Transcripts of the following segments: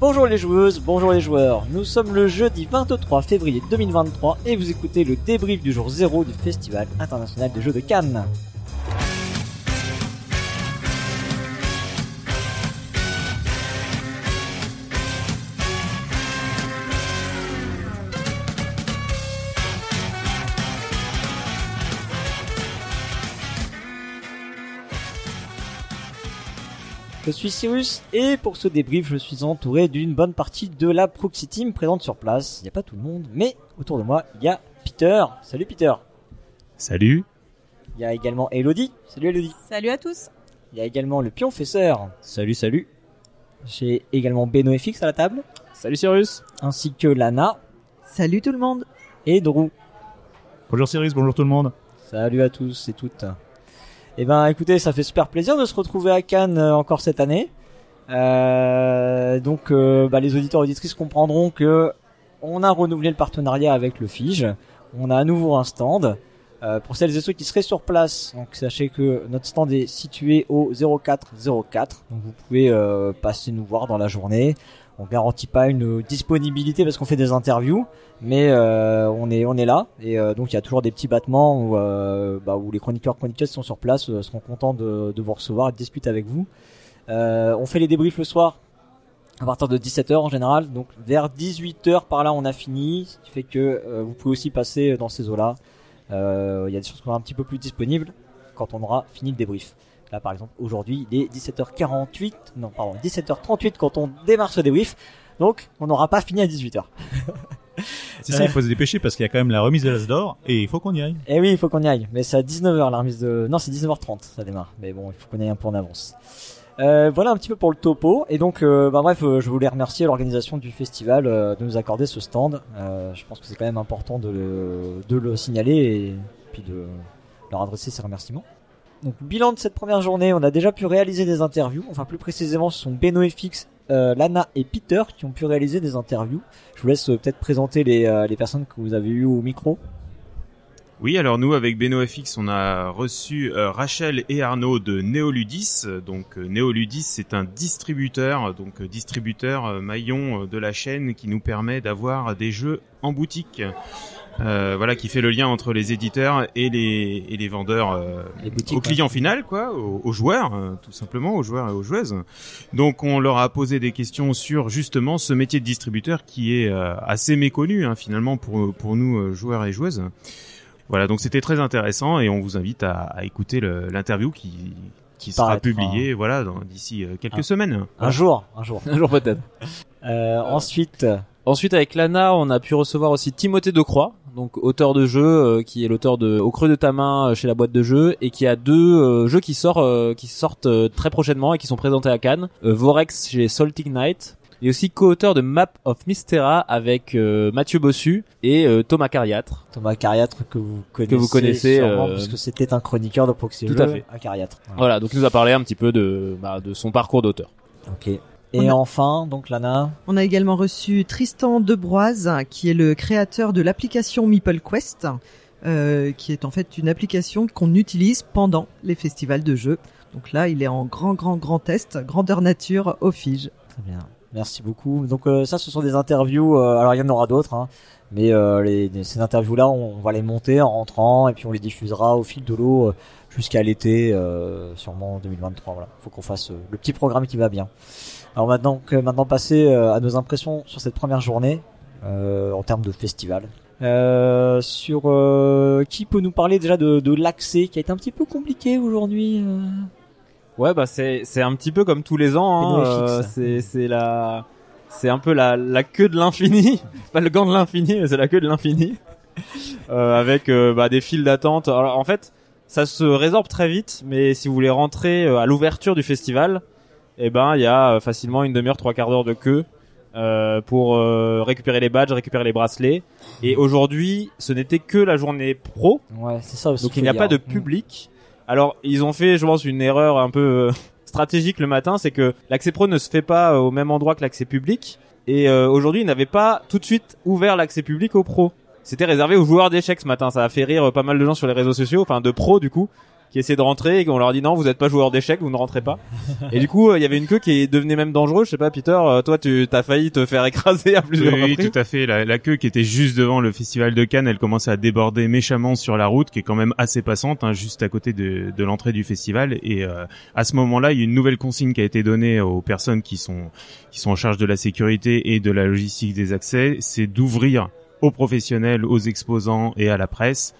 Bonjour les joueuses, bonjour les joueurs. Nous sommes le jeudi 23 février 2023 et vous écoutez le débrief du jour 0 du Festival international de jeux de Cannes. Je suis Cyrus et pour ce débrief, je suis entouré d'une bonne partie de la Proxy Team présente sur place. Il n'y a pas tout le monde, mais autour de moi, il y a Peter. Salut Peter. Salut. Il y a également Elodie. Salut Elodie. Salut à tous. Il y a également le pionfesseur. Salut, salut. J'ai également Beno FX à la table, Salut Cyrus. ainsi que Lana Salut tout le monde. et Drew. Bonjour Cyrus, bonjour tout le monde. Salut à tous et toutes. Eh ben, écoutez, ça fait super plaisir de se retrouver à Cannes euh, encore cette année. Euh, donc, euh, bah, les auditeurs et auditrices comprendront que on a renouvelé le partenariat avec le Fige. On a à nouveau un stand. Pour celles et ceux qui seraient sur place, donc sachez que notre stand est situé au 0404. Donc vous pouvez passer nous voir dans la journée. On garantit pas une disponibilité parce qu'on fait des interviews, mais euh, on est on est là et euh, donc il y a toujours des petits battements où, euh, bah, où les chroniqueurs chroniqueuses sont sur place euh, seront contents de, de vous recevoir et de discuter avec vous. Euh, on fait les débriefs le soir à partir de 17h en général, donc vers 18h par là on a fini, ce qui fait que euh, vous pouvez aussi passer dans ces eaux-là. Il y a des choses qui seront un petit peu plus disponibles quand on aura fini le débrief. Là par exemple aujourd'hui il est 17h48, non pardon 17h38 quand on démarre ce débrief, donc on n'aura pas fini à 18h. C'est ça, il faut se dépêcher parce qu'il y a quand même la remise de l'As d'or et il faut qu'on y aille. Eh oui, il faut qu'on y aille. Mais c'est à 19h la remise de... Non, c'est 19h30, ça démarre. Mais bon, il faut qu'on aille un peu en avance. Euh, voilà un petit peu pour le topo. Et donc, euh, bah bref, euh, je voulais remercier l'organisation du festival euh, de nous accorder ce stand. Euh, je pense que c'est quand même important de le, de le signaler et puis de leur adresser ces remerciements. Donc, bilan de cette première journée, on a déjà pu réaliser des interviews. Enfin, plus précisément, ce sont Beno FX, euh, Lana et Peter qui ont pu réaliser des interviews. Je vous laisse euh, peut-être présenter les, euh, les personnes que vous avez eues au micro. Oui, alors nous avec BenoFX, on a reçu Rachel et Arnaud de Neoludis. Donc Neoludis, c'est un distributeur, donc distributeur maillon de la chaîne qui nous permet d'avoir des jeux en boutique. Euh, voilà, qui fait le lien entre les éditeurs et les et les vendeurs euh, Les boutiques, au client final, quoi, aux, aux joueurs, euh, tout simplement, aux joueurs et aux joueuses. Donc on leur a posé des questions sur justement ce métier de distributeur qui est euh, assez méconnu hein, finalement pour pour nous euh, joueurs et joueuses. Voilà, donc c'était très intéressant et on vous invite à, à écouter le- l'interview qui qui sera publiée voilà dans- d'ici euh, quelques Ah. semaines. Un jour, un jour. Un jour peut-être. Euh, ensuite, Ensuite, avec Lana, on a pu recevoir aussi Timothée Decroix, donc auteur de jeu, euh, qui est l'auteur de Au creux de ta main euh, chez la boîte de jeux, et qui a deux euh, jeux qui sortent, euh, qui sortent euh, très prochainement et qui sont présentés à Cannes. Euh, Vorex chez Salting Night, et aussi co-auteur de Map of Mystera avec euh, Mathieu Bossu et euh, Thomas Cariatre. Thomas Cariatre que vous connaissez, vous connaissez, sûrement, puisque c'était un chroniqueur de Proxy Tout à fait. à Cariatre. Voilà, donc il nous a parlé un petit peu de, bah, de son parcours d'auteur. Ok. Et On a- enfin, donc Lana, On a également reçu Tristan Debroise, qui est le créateur de l'application Meeple Quest, euh, qui est en fait une application qu'on utilise pendant les festivals de jeux. Donc là, il est en grand, grand, grand test, grandeur nature au Fige. très bien. Merci beaucoup. Donc euh, ça, ce sont des interviews. euh, alors il y en aura d'autres, hein, mais euh, les, ces interviews-là, on, va les monter en rentrant et puis on les diffusera au fil de l'eau euh, jusqu'à l'été, euh, sûrement en 2023. Voilà. Faut qu'on fasse euh, le petit programme qui va bien. Alors maintenant, que maintenant passer euh, à nos impressions sur cette première journée euh, en termes de festival. Euh, sur euh, qui peut nous parler déjà de, de l'accès qui a été un petit peu compliqué aujourd'hui. euh? Ouais, bah c'est c'est un petit peu comme tous les ans. Hein, euh, c'est c'est la c'est un peu la la queue de l'infini, pas le gant de l'infini, mais c'est la queue de l'infini, euh, avec euh, bah, des files d'attente. Alors en fait, ça se résorbe très vite, mais si vous voulez rentrer à l'ouverture du festival, eh ben il y a euh, facilement une demi-heure, trois quarts d'heure de queue. euh, pour euh, récupérer les badges, récupérer les bracelets. Et aujourd'hui, ce n'était que la journée pro, Ouais, c'est ça aussi. donc il n'y a dire. pas de Mm. public. Alors ils ont fait, je pense, une erreur un peu euh, stratégique le matin, c'est que l'accès pro ne se fait pas euh, au même endroit que l'accès public. Et euh, aujourd'hui, ils n'avaient pas tout de suite ouvert l'accès public aux pros. C'était réservé aux joueurs d'échecs ce matin. Ça a fait rire pas mal de gens sur les réseaux sociaux, enfin de pros du coup, qui essayaient de rentrer et qu'on leur dit non, vous êtes pas joueur d'échecs, vous ne rentrez pas. et du coup, euh, il y avait une queue qui devenait même dangereuse. Je sais pas, Peter, euh, toi, tu t'as failli te faire écraser à plusieurs Oui, oui, reprises. tout à fait. La, la queue qui était juste devant le festival de Cannes, elle commençait à déborder méchamment sur la route, qui est quand même assez passante, hein, juste à côté de, de l'entrée du festival. Et euh, à ce moment-là, il y a une nouvelle consigne qui a été donnée aux personnes qui sont qui sont en charge de la sécurité et de la logistique des accès, c'est d'ouvrir aux professionnels, aux exposants et à la presse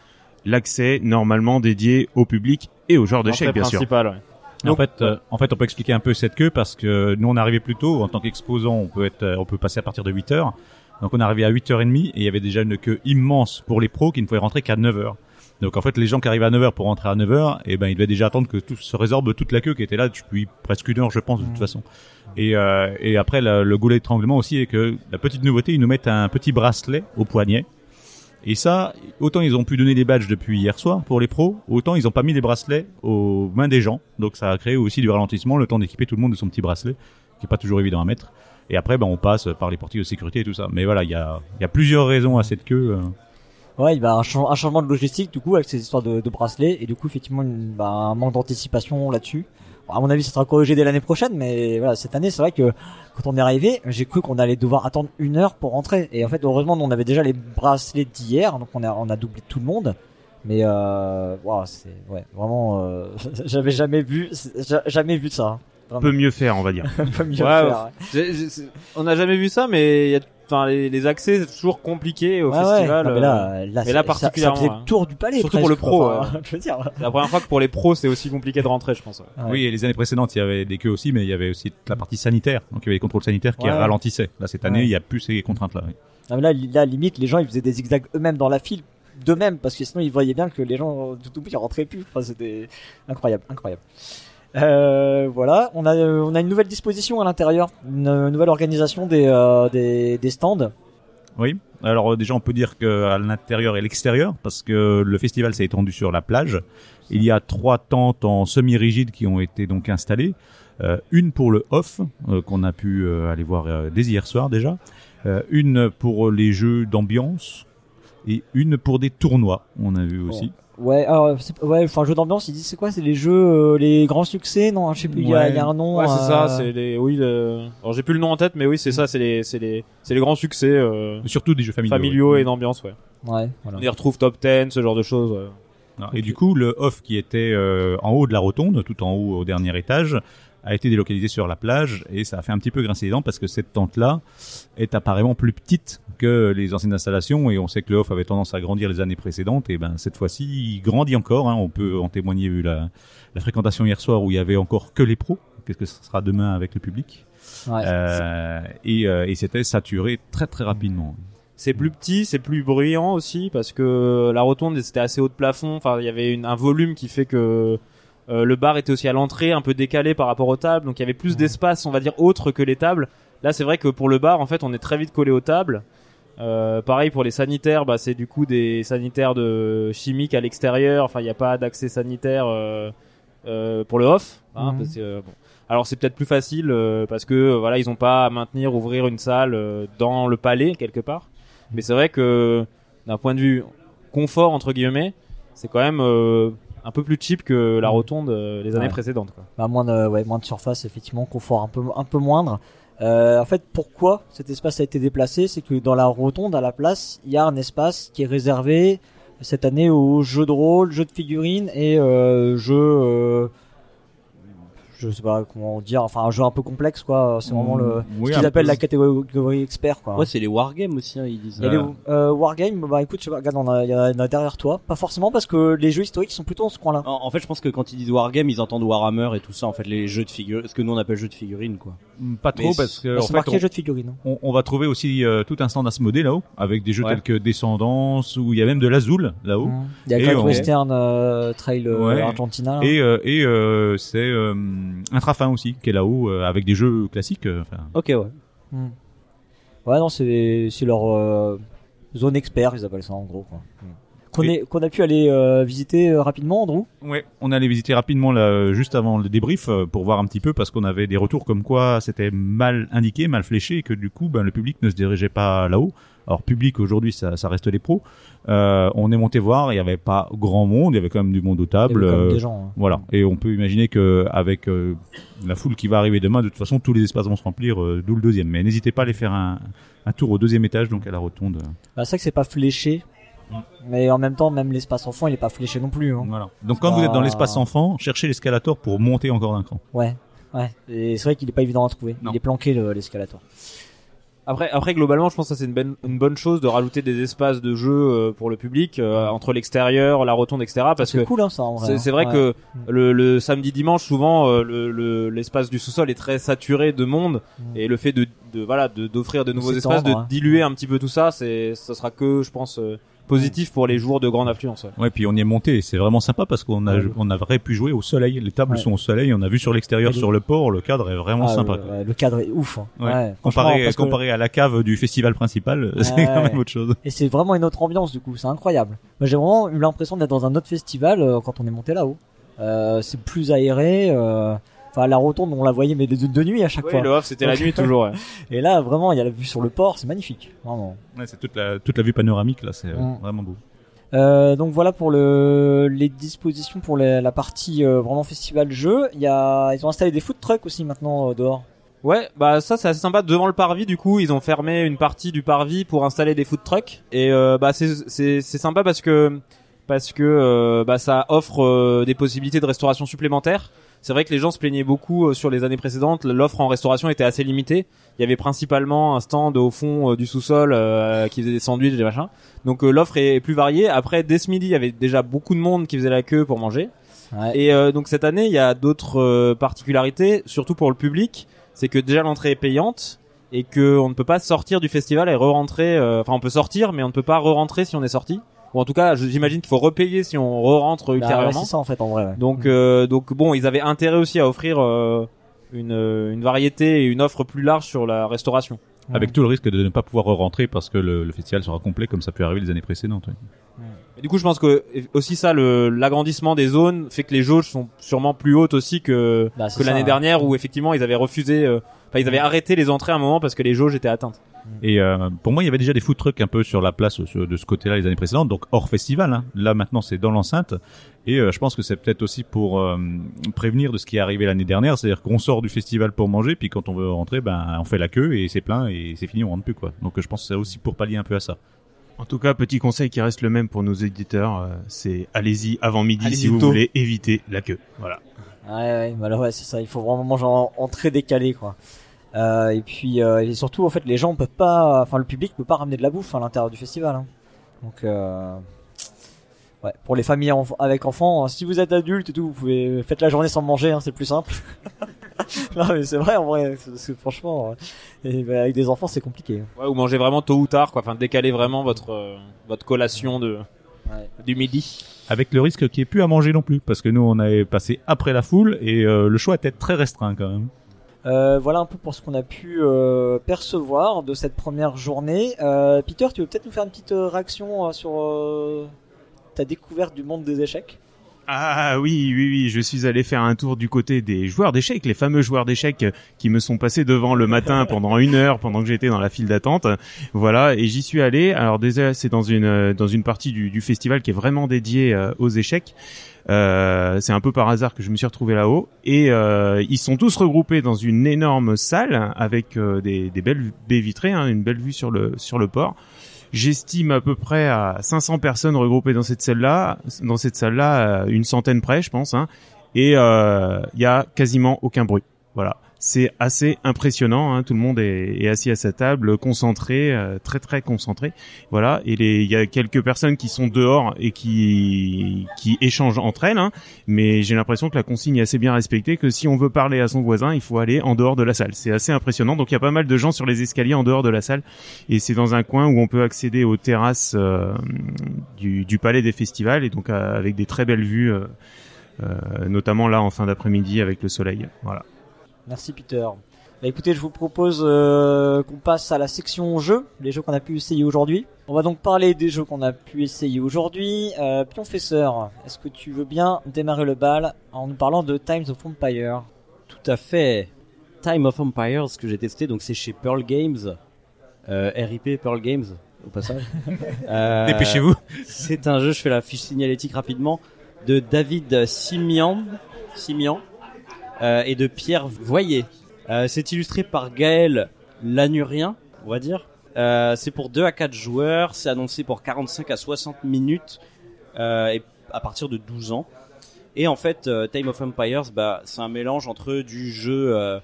l'accès normalement dédié au public et aux joueurs d'échecs, L'entrée bien sûr. ouais. en fait, euh, en fait, on peut expliquer un peu cette queue parce que nous on est arrivé plus tôt en tant qu'exposant, on peut être, euh, on peut passer à partir de 8 heures. Donc on est arrivé à 8h30 et il y avait déjà une queue immense pour les pros qui ne pouvaient rentrer qu'à 9h. Donc en fait, les gens qui arrivaient à 9h pour rentrer à 9h, eh ben ils devaient déjà attendre que tout se résorbe toute la queue qui était là depuis presque une heure, je pense, de toute façon. Et, euh, et après, le, le goulet d'étranglement aussi est que la petite nouveauté, ils nous mettent un petit bracelet au poignet. Et ça, autant ils ont pu donner des badges depuis hier soir pour les pros, autant ils ont pas mis les bracelets aux mains des gens. Donc ça a créé aussi du ralentissement, le temps d'équiper tout le monde de son petit bracelet, qui est pas toujours évident à mettre. Et après, ben, on passe par les portiques de sécurité et tout ça. Mais voilà, il y a, il plusieurs raisons à cette queue. euh. Ouais, bah, un, chan- un changement de logistique du coup avec ces histoires de, bracelets et du coup effectivement bah, un manque d'anticipation là-dessus. Bon, à mon avis, ça sera corrigé dès l'année prochaine, mais voilà, cette année, c'est vrai que quand on est arrivé, j'ai cru qu'on allait devoir attendre une heure pour rentrer. Et en fait, heureusement, nous, on avait déjà les bracelets d'hier, donc on a on a doublé tout le monde. Mais euh, c'est ouais, vraiment, euh, j'avais jamais vu, j'a- jamais vu ça. hein. Vraiment. Peut mieux faire, on va dire. Mieux Ouais, faire, ouais. on n'a jamais vu ça, mais il y a, enfin, les, les accès, c'est toujours compliqué au Ouais, ouais. festival. Non, mais euh, là, là, mais là ça- particulièrement, ça, hein. le tour du palais. Surtout pour le pro, je veux dire. La première fois que pour les pros, c'est aussi compliqué de rentrer, je pense. ouais. Ouais. Oui, et les années précédentes, il y avait des queues aussi, mais il y avait aussi la partie sanitaire. Donc il y avait les contrôles sanitaires qui Ouais. ralentissaient. Là, cette année, Ouais. il y a plus ces contraintes-là. oui. Non, mais là, là, limite, les gens, ils faisaient des zigzags eux-mêmes dans la file, d'eux-mêmes, parce que sinon, ils voyaient bien que les gens, tout au bout, ils rentraient plus. Enfin, c'était incroyable, incroyable. Euh, voilà, on a, euh, on a une nouvelle disposition à l'intérieur, une, euh, nouvelle organisation des, euh, des, des stands. Oui. Alors déjà, on peut dire que à l'intérieur et l'extérieur, parce que le festival s'est étendu sur la plage. Il y a trois tentes en semi-rigide qui ont été donc installées. Euh, une pour le off qu'on a pu aller voir dès hier soir déjà. Une pour les jeux d'ambiance et une pour des tournois. On a vu aussi. Ouais, alors, ouais, enfin, jeu d'ambiance, ils disent c'est quoi, c'est les jeux, euh, les grands succès, non, je sais plus, il y, a, Ouais. il y a un nom. Ouais, c'est euh, ça, c'est les, oui, le... alors j'ai plus le nom en tête, mais oui, c'est ça, c'est les, c'est les, c'est les grands succès, euh, Surtout des jeux familiaux. familiaux ouais. et d'ambiance, ouais. Ouais, voilà. On y retrouve top 10, ce genre de choses. ouais. Ah, Et du coup, le off qui était euh, en haut de la rotonde, tout en haut au dernier étage, a été délocalisé sur la plage et ça a fait un petit peu grincer les dents parce que cette tente-là est apparemment plus petite que les anciennes installations et on sait que le off avait tendance à grandir les années précédentes et ben cette fois-ci il grandit encore. Hein, on peut en témoigner vu la, la fréquentation hier soir où il y avait encore que les pros. Qu'est-ce que ce sera demain avec le public? Ouais. Euh, Et, euh, et c'était saturé très très rapidement. C'est plus petit, c'est plus bruyant aussi parce que la rotonde c'était assez haut de plafond. Enfin, il y avait une- un volume qui fait que euh, le bar était aussi à l'entrée, un peu décalé par rapport aux tables, donc il y avait plus d'espace, on va dire autre que les tables. Là, c'est vrai que pour le bar, en fait, on est très vite collé aux tables. Euh, pareil pour les sanitaires, bah c'est du coup des sanitaires de chimiques à l'extérieur. Enfin, il n'y a pas d'accès sanitaire euh, pour le off. Hein, Mhm. parce que, bon. Alors c'est peut-être plus facile parce que voilà, ils ont pas à maintenir, ouvrir une salle dans le palais quelque part. Mais c'est vrai que d'un point de vue confort entre guillemets, c'est quand même un peu plus cheap que la rotonde euh, les années Ouais. précédentes. Quoi. Bah, moins de, ouais, moins de surface, effectivement, confort un peu, un peu moindre. Euh, en fait, pourquoi cet espace a été déplacé? C'est que dans la rotonde, à la place, il y a un espace qui est réservé cette année aux jeux de rôle, jeux de figurines et euh, jeux, euh, je sais pas comment dire, enfin un jeu un peu complexe, quoi. C'est vraiment le, Oui, ce qu'ils appellent peu. la catégorie expert, quoi. Ouais, c'est les wargames aussi, hein, ils disent. A les euh, wargames, bah écoute, je sais pas, regarde, il y en a derrière toi. Pas forcément parce que les jeux historiques sont plutôt dans ce coin-là. En, en fait, je pense que quand ils disent wargame, ils entendent Warhammer et tout ça. En fait, les jeux de figurines, ce que nous on appelle jeux de figurines, quoi. Pas trop Mais parce que en c'est fait, marqué on- jeu de figurines. On, on va trouver aussi euh, tout un stand Asmodée là-haut, avec des jeux Ouais. tels que Descendance, ou il y a même de l'Azul là-haut. Mmh. Il y a Et Great Western euh, Trail euh, Ouais. Argentina. là. Et, euh, et euh, c'est euh, Intrafin aussi, qui est là-haut, euh, avec des jeux classiques. euh, Ok, ouais. Hmm. Ouais, non, c'est c'est leur euh, zone expert, ils appellent ça en gros. quoi. Hmm. Qu'on Et- est- qu'on a pu aller euh, visiter euh, rapidement, Andrew? Ouais, on allait visiter rapidement là, euh, juste avant le débrief euh, pour voir un petit peu parce qu'on avait des retours comme quoi c'était mal indiqué, mal fléché et que du coup ben, le public ne se dirigeait pas là-haut. Alors public aujourd'hui, ça, ça reste les pros. Euh, on est monté voir, il n'y avait pas grand monde, il y avait quand même du monde aux Il y avait tables. quand même euh, des gens. hein. voilà. Et on peut imaginer que avec euh, la foule qui va arriver demain, de toute façon, tous les espaces vont se remplir, d'où le deuxième. Mais n'hésitez pas à aller faire un, un tour au deuxième étage, donc à la rotonde. Bah, c'est vrai que c'est pas fléché. Mais en même temps, même l'espace enfant, il est pas fléché non plus. Hein. Voilà. Donc quand vous êtes dans Ah. l'espace enfant, cherchez l'escalator pour monter encore d'un cran. Ouais, ouais. Et c'est vrai qu'il est pas évident à trouver. Non. Il est planqué le- l'escalator. Après, après globalement, je pense que c'est une, bonne- une bonne chose de rajouter des espaces de jeu euh, pour le public euh, entre l'extérieur, la rotonde, etc. Parce que cool, hein, ça. en vrai, c'est hein. vrai Ouais. que le, le samedi dimanche, souvent euh, le- le- l'espace du sous-sol est très saturé de monde Mm. et le fait de, de voilà de- d'offrir de, nouveaux espaces, de ouais. diluer un petit peu tout ça, c'est ça sera que je pense euh, positif pour les jours de grande affluence. ouais. Ouais, puis on y est monté, et c'est vraiment sympa parce qu'on a, Ouais. on pu jouer au soleil. Les tables Ouais. sont au soleil, on a vu sur l'extérieur, sur le port, le cadre est vraiment Ah, sympa. le, cadre est ouf. hein. Ouais. Comparé, que- à la cave du festival principal, c'est quand même autre chose. Et c'est vraiment une autre ambiance du coup, c'est incroyable. J'ai vraiment eu l'impression d'être dans un autre festival euh, quand on est monté là-haut. Euh, c'est plus aéré. euh, Enfin la rotonde on la voyait mais de, de nuit à chaque Ouais, fois. le off c'était la nuit toujours. ouais. Et là vraiment il y a la vue sur le port, c'est magnifique. Vraiment. Ouais, c'est toute la, toute la vue panoramique là, c'est euh, Mm. vraiment beau. Euh, donc voilà pour le les dispositions pour les- la partie euh, vraiment festival jeu. Il y a ils ont installé des food trucks aussi maintenant euh, dehors. Ouais, bah ça c'est assez sympa. Devant le parvis, du coup, ils ont fermé une partie du parvis pour installer des food trucks. Et euh, bah c'est c'est c'est sympa parce que parce que euh, bah ça offre euh, des possibilités de restauration supplémentaires. C'est vrai que les gens se plaignaient beaucoup euh, sur les années précédentes. L'offre en restauration était assez limitée. Il y avait principalement un stand au fond euh, du sous-sol euh, qui faisait des sandwichs et des machins. Donc euh, l'offre est plus variée. Après, dès ce midi, il y avait déjà beaucoup de monde qui faisait la queue pour manger. Ouais. Et euh, donc cette année, il y a d'autres euh, particularités, surtout pour le public. C'est que déjà l'entrée est payante et que on ne peut pas sortir du festival et re-rentrer. euh, Enfin, on peut sortir, mais on ne peut pas re-rentrer si on est sorti. Ou en tout cas, j'imagine qu'il faut repayer si on re-rentre Bah, ouais, ultérieurement. c'est ça en fait en vrai. ouais. donc, euh, donc bon, ils avaient intérêt aussi à offrir euh, une, euh, une variété et une offre plus large sur la restauration. Avec tout le risque de ne pas pouvoir rentrer parce que le, le festival sera complet comme ça peut arriver les années précédentes. ouais. Et du coup, je pense que aussi ça, le l'agrandissement des zones fait que les jauges sont sûrement plus hautes aussi que Bah, que l'année ouais. dernière où effectivement ils avaient refusé, euh, enfin ils avaient arrêté les entrées à un moment parce que les jauges étaient atteintes. Et euh, pour moi, il y avait déjà des food trucks un peu sur la place sur- de ce côté-là les années précédentes, donc hors festival. hein. Là maintenant, c'est dans l'enceinte. Et euh, je pense que c'est peut-être aussi pour euh, prévenir de ce qui est arrivé l'année dernière, c'est-à-dire qu'on sort du festival pour manger, puis quand on veut rentrer, ben on fait la queue et c'est plein et c'est fini, on rentre plus quoi. Donc je pense que c'est aussi pour pallier un peu à ça. En tout cas, petit conseil qui reste le même pour nos éditeurs, c'est allez-y avant midi Allez-y si vous tôt. voulez éviter la queue. Voilà. Ouais, ouais, là, ouais, c'est ça. Il faut vraiment manger en, en très décalé, quoi. Euh, et puis, euh, et surtout, en fait, les gens peuvent pas, enfin, le public peut pas ramener de la bouffe à l'intérieur du festival. hein. Donc, euh, ouais, pour les familles enf- avec enfants, euh, si vous êtes adulte et tout, vous pouvez faites la journée sans manger, hein, c'est plus simple. non, mais c'est vrai, en vrai, parce que franchement, euh, et, bah, avec des enfants, c'est compliqué. Ouais, ou manger vraiment tôt ou tard, quoi. Enfin, décaler vraiment votre euh, votre collation de Ouais. du midi. Avec le risque qu'il n'y ait plus à manger non plus, parce que nous on avait passé après la foule et euh, le choix était très restreint quand même. Euh, voilà un peu pour ce qu'on a pu euh, percevoir de cette première journée. Euh, Peter, tu veux peut-être nous faire une petite réaction sur ta découverte du monde des échecs? Ah oui, oui, oui, je suis allé faire un tour du côté des joueurs d'échecs, les fameux joueurs d'échecs qui me sont passés devant le matin pendant une heure pendant que j'étais dans la file d'attente. Voilà, et j'y suis allé. Alors déjà, c'est dans une dans une partie du, du festival qui est vraiment dédiée euh, aux échecs. Euh, c'est un peu par hasard que je me suis retrouvé là-haut et euh, ils sont tous regroupés dans une énorme salle avec euh, des, des belles baies vitrées, hein, une belle vue sur le sur le port. J'estime à peu près à 500 personnes regroupées dans cette salle-là, dans cette salle-là, euh, une centaine près, je pense, hein, et euh, il y a quasiment aucun bruit. Voilà, c'est assez impressionnant. Hein, tout le monde est, est assis à sa table, concentré, euh, très très concentré. Voilà, et il y a quelques personnes qui sont dehors et qui qui échangent entre elles, hein, mais j'ai l'impression que la consigne est assez bien respectée. Que si on veut parler à son voisin, il faut aller en dehors de la salle. C'est assez impressionnant. Donc il y a pas mal de gens sur les escaliers en dehors de la salle et c'est dans un coin où on peut accéder aux terrasses euh, du, du palais des festivals et donc euh, avec des très belles vues, euh, euh, notamment là en fin d'après-midi avec le soleil. Voilà. Merci Peter. Bah écoutez, je vous propose euh, qu'on passe à la section jeux, les jeux qu'on a pu essayer aujourd'hui. On va donc parler des jeux qu'on a pu essayer aujourd'hui. Euh, Pionfesseur, est-ce que tu veux bien démarrer le bal en nous parlant de Times of Empire? Tout à fait. Time of Empires que j'ai testé, donc c'est chez Pearl Games, euh, RIP Pearl Games. au passage. Euh, Dépêchez-vous. C'est un jeu, je fais la fiche signalétique rapidement, de David Simian, Simian euh, et de Pierre Voyer. Euh, c'est illustré par Gaël Lanurien, on va dire. Euh, c'est pour 2 à 4 joueurs, c'est annoncé pour 45 à 60 minutes euh, et à partir de 12 ans. Et en fait, Time of Empires, bah, c'est un mélange entre du jeu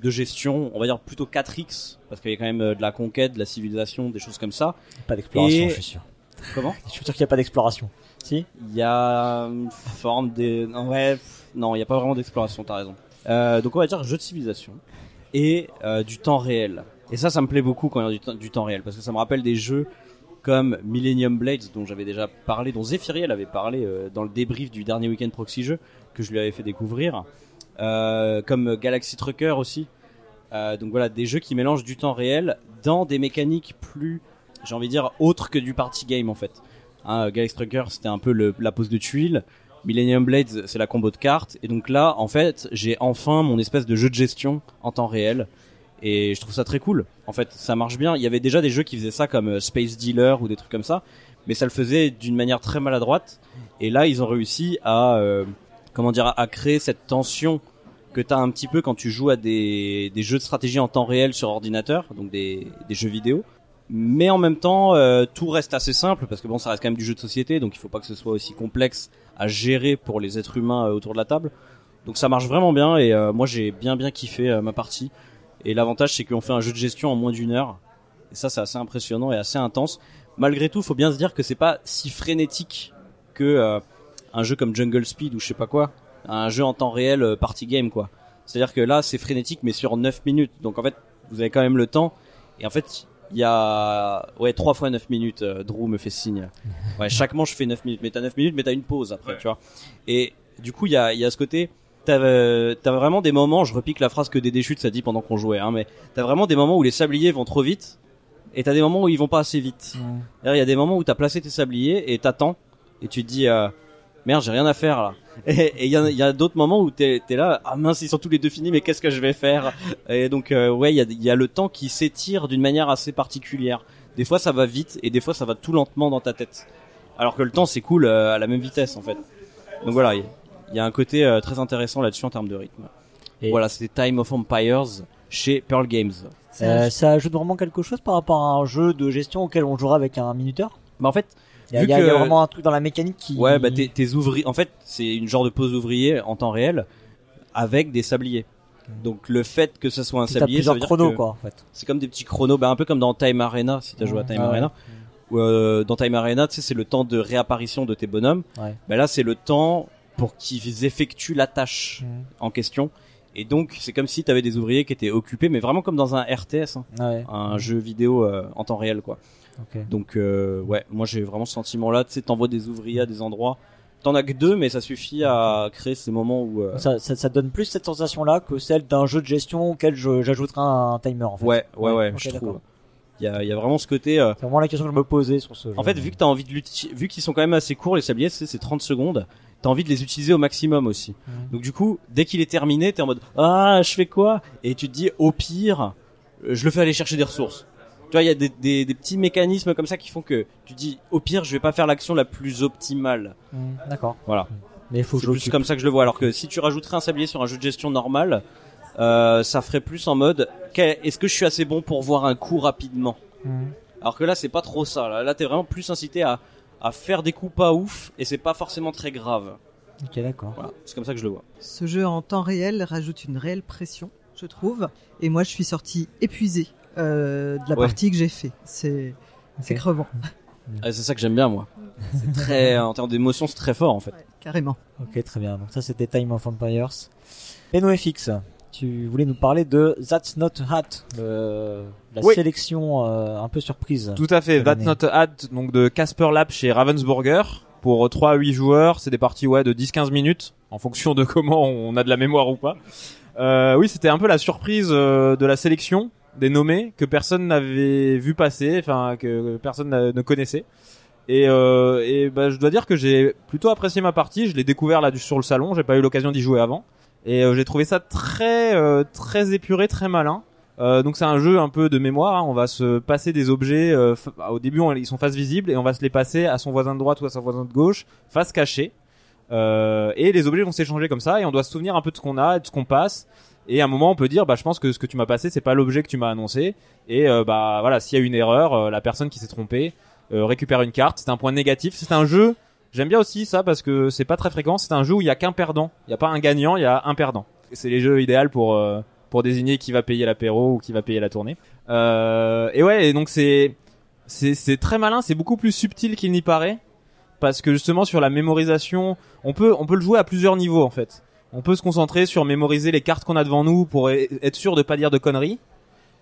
de gestion, on va dire plutôt 4X, parce qu'il y a quand même de la conquête, de la civilisation, des choses comme ça. Pas d'exploration, Et- je suis sûr. Comment? Je suis sûr qu'il n'y a pas d'exploration. Si Il y a une forme de... Non, ouais, non, il n'y a pas vraiment d'exploration, t'as raison. Euh, donc on va dire jeu de civilisation et euh, du temps réel. Et ça, ça me plaît beaucoup quand il y a du, du temps réel, parce que ça me rappelle des jeux comme Millennium Blades, dont j'avais déjà parlé, dont Zephyriel avait parlé euh, dans le débrief du dernier week-end proxy jeu, que je lui avais fait découvrir, comme Galaxy Trucker aussi. Donc voilà, des jeux qui mélangent du temps réel dans des mécaniques plus, j'ai envie de dire, autres que du party game en fait. Hein, Galaxy Trucker, c'était un peu la pose de tuiles. Millennium Blades, c'est la combo de cartes. Et donc là, en fait, j'ai enfin mon espèce de jeu de gestion en temps réel. Et je trouve ça très cool. En fait, ça marche bien. Il y avait déjà des jeux qui faisaient ça comme euh, Space Dealer ou des trucs comme ça. Mais ça le faisait d'une manière très maladroite. Et là, ils ont réussi à, euh, comment dire, à créer cette tension que t'as un petit peu quand tu joues à des, jeux de stratégie en temps réel sur ordinateur, donc des jeux vidéo. Mais en même temps, euh, tout reste assez simple parce que bon, ça reste quand même du jeu de société, donc il faut pas que ce soit aussi complexe à gérer pour les êtres humains euh, autour de la table. Donc ça marche vraiment bien et euh, moi j'ai bien bien kiffé euh, ma partie. Et l'avantage c'est qu'on fait un jeu de gestion en moins d'une heure. Et ça c'est assez impressionnant et assez intense. Malgré tout, faut bien se dire que c'est pas si frénétique que euh, un jeu comme Jungle Speed ou je sais pas quoi, un jeu en temps réel party game quoi. C'est-à-dire que là c'est frénétique mais sur 9 minutes. Donc en fait, vous avez quand même le temps et en fait, il y a ouais 3 fois 9 minutes euh, Drew me fait signe. Ouais, chaque manche fait 9 minutes mais t'as 9 minutes mais t'as une pause après, tu vois. Et du coup, il y a il y a ce côté T'as euh, t'as vraiment des moments, je repique la phrase que des déchutes ça dit pendant qu'on jouait, hein, mais t'as vraiment des moments où les sabliers vont trop vite, et t'as des moments où ils vont pas assez vite. Il y a des moments où t'as placé tes sabliers et t'attends et tu te dis euh, merde j'ai rien à faire là. Et il y a, il y a d'autres moments où t'es es là ah mince ils sont tous les deux finis mais qu'est-ce que je vais faire? Et donc euh, ouais il y a, il y a le temps qui s'étire d'une manière assez particulière. Des fois ça va vite et des fois ça va tout lentement dans ta tête. Alors que le temps c'est cool euh, à la même vitesse en fait. Donc voilà il y, a un côté euh, très intéressant là-dessus en termes de rythme. Et- Voilà c'était Time of Empires chez Pearl Games. Ça ajoute vraiment quelque chose par rapport à un jeu de gestion auquel on jouera avec un minuteur? Bah en fait Il y, y a y vraiment un truc dans la mécanique qui. Ouais, bah tes, tes ouvriers. En fait, c'est une genre de pause ouvrier en temps réel avec des sabliers. Donc le fait que ce soit un sablier, ça plusieurs veut dire chronos que quoi en fait. c'est comme des petits chronos, bah un peu comme dans Time Arena, si t'as joué à Time Ah ouais. Arena. Euh, dans Time Arena, tu sais, c'est le temps de réapparition de tes bonhommes. Ouais. Bah là, c'est le temps pour qu'ils effectuent la tâche Mhm. en question. Et donc, c'est comme si t'avais des ouvriers qui étaient occupés, mais vraiment comme dans un RTS, hein, Ouais. un jeu vidéo euh, en temps réel, quoi. Donc euh, ouais, moi j'ai vraiment ce sentiment-là. Tu sais, t'envoies des ouvriers à des endroits. T'en as que deux, mais ça suffit à créer ces moments où. euh, Ça, ça, ça donne plus cette sensation-là que celle d'un jeu de gestion auquel j'ajouterai un timer en fait. Ouais, ouais, ouais, je trouve. Il y a, il y a vraiment ce côté. euh, C'est vraiment la question que je me posais sur ce jeu. En fait, vu que t'as envie de l'utiliser, vu qu'ils sont quand même assez courts les sabliers, c'est c'est 30 secondes. T'as envie de les utiliser au maximum aussi. Mhm. Donc du coup, dès qu'il est terminé, t'es en mode ah, je fais quoi? Et tu te dis au pire, je le fais aller chercher des ressources. Tu vois, il y a des, des, des petits mécanismes comme ça qui font que tu dis au pire, je vais pas faire l'action la plus optimale. Hmm, D'accord. Voilà. Mais il faut que C'est je plus comme ça que je le vois. Alors que si tu rajouterais un sablier sur un jeu de gestion normal, euh, ça ferait plus en mode est-ce que je suis assez bon pour voir un coup rapidement? Hmm. Alors que là, c'est pas trop ça. Là, là t'es vraiment plus incité à, à faire des coups pas ouf et c'est pas forcément très grave. Ok, d'accord. Voilà, c'est comme ça que je le vois. Ce jeu en temps réel rajoute une réelle pression, je trouve. Et moi, je suis sorti épuisé euh, de la Ouais. partie que j'ai fait. C'est c'est Ok. crevant, Ah, c'est ça que j'aime bien moi. C'est très en termes d'émotion, c'est très fort en fait. carrément. Ok, très bien. Donc ça, c'était Time of Empires. NoFX, tu voulais nous parler de That's Not Hat, le- la Oui. sélection euh, un peu surprise. Tout à fait. That's. Not Hat, donc de Casper Lab chez Ravensburger. Pour 3 à 8 joueurs, c'est des parties ouais de 10-15 minutes, en fonction de comment on a de la mémoire ou pas. Euh, oui, c'était un peu la surprise euh, de la sélection des nommés que personne n'avait vu passer, enfin que personne ne connaissait. Et, euh, et bah, je dois dire que j'ai plutôt apprécié ma partie. Je l'ai découvert là sur le salon. J'ai pas eu l'occasion d'y jouer avant. Et euh, j'ai trouvé ça très euh, très épuré, très malin. Euh, donc c'est un jeu un peu de mémoire. hein. On va se passer des objets. euh, f- au début, on- ils sont face visible et on va se les passer à son voisin de droite ou à son voisin de gauche, face cachée. Euh, et les objets vont s'échanger comme ça et on doit se souvenir un peu de ce qu'on a, et de ce qu'on passe. Et à un moment, on peut dire, bah, je pense que ce que tu m'as passé, c'est pas l'objet que tu m'as annoncé. Et euh, bah voilà, s'il y a une erreur, euh, la personne qui s'est trompée euh, récupère une carte. C'est un point négatif. C'est un jeu. J'aime bien aussi ça parce que c'est pas très fréquent. C'est un jeu où il y a qu'un perdant. Il y a pas un gagnant, il y a un perdant. C'est les jeux idéaux pour pour désigner qui va payer l'apéro ou qui va payer la tournée. Et ouais, et donc c'est c'est c'est très malin. C'est beaucoup plus subtil qu'il n'y paraît parce que justement sur la mémorisation, on peut on peut le jouer à plusieurs niveaux en fait. On peut se concentrer sur mémoriser les cartes qu'on a devant nous pour e- être sûr de pas dire de conneries.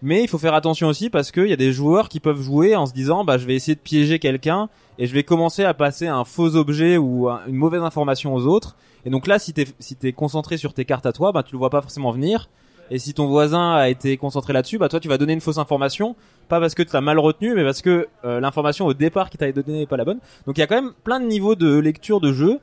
Mais il faut faire attention aussi parce qu'il y a des joueurs qui peuvent jouer en se disant bah je vais essayer de piéger quelqu'un et je vais commencer à passer un faux objet ou un- une mauvaise information aux autres. Et donc là si t'es si t'es concentré sur tes cartes à toi, bah tu le vois pas forcément venir. Et si ton voisin a été concentré là-dessus, bah toi tu vas donner une fausse information, pas parce que tu l'as mal retenu, mais parce que euh, l'information au départ qui t'avait donné n'est pas la bonne. Donc il y a quand même plein de niveaux de lecture de jeu.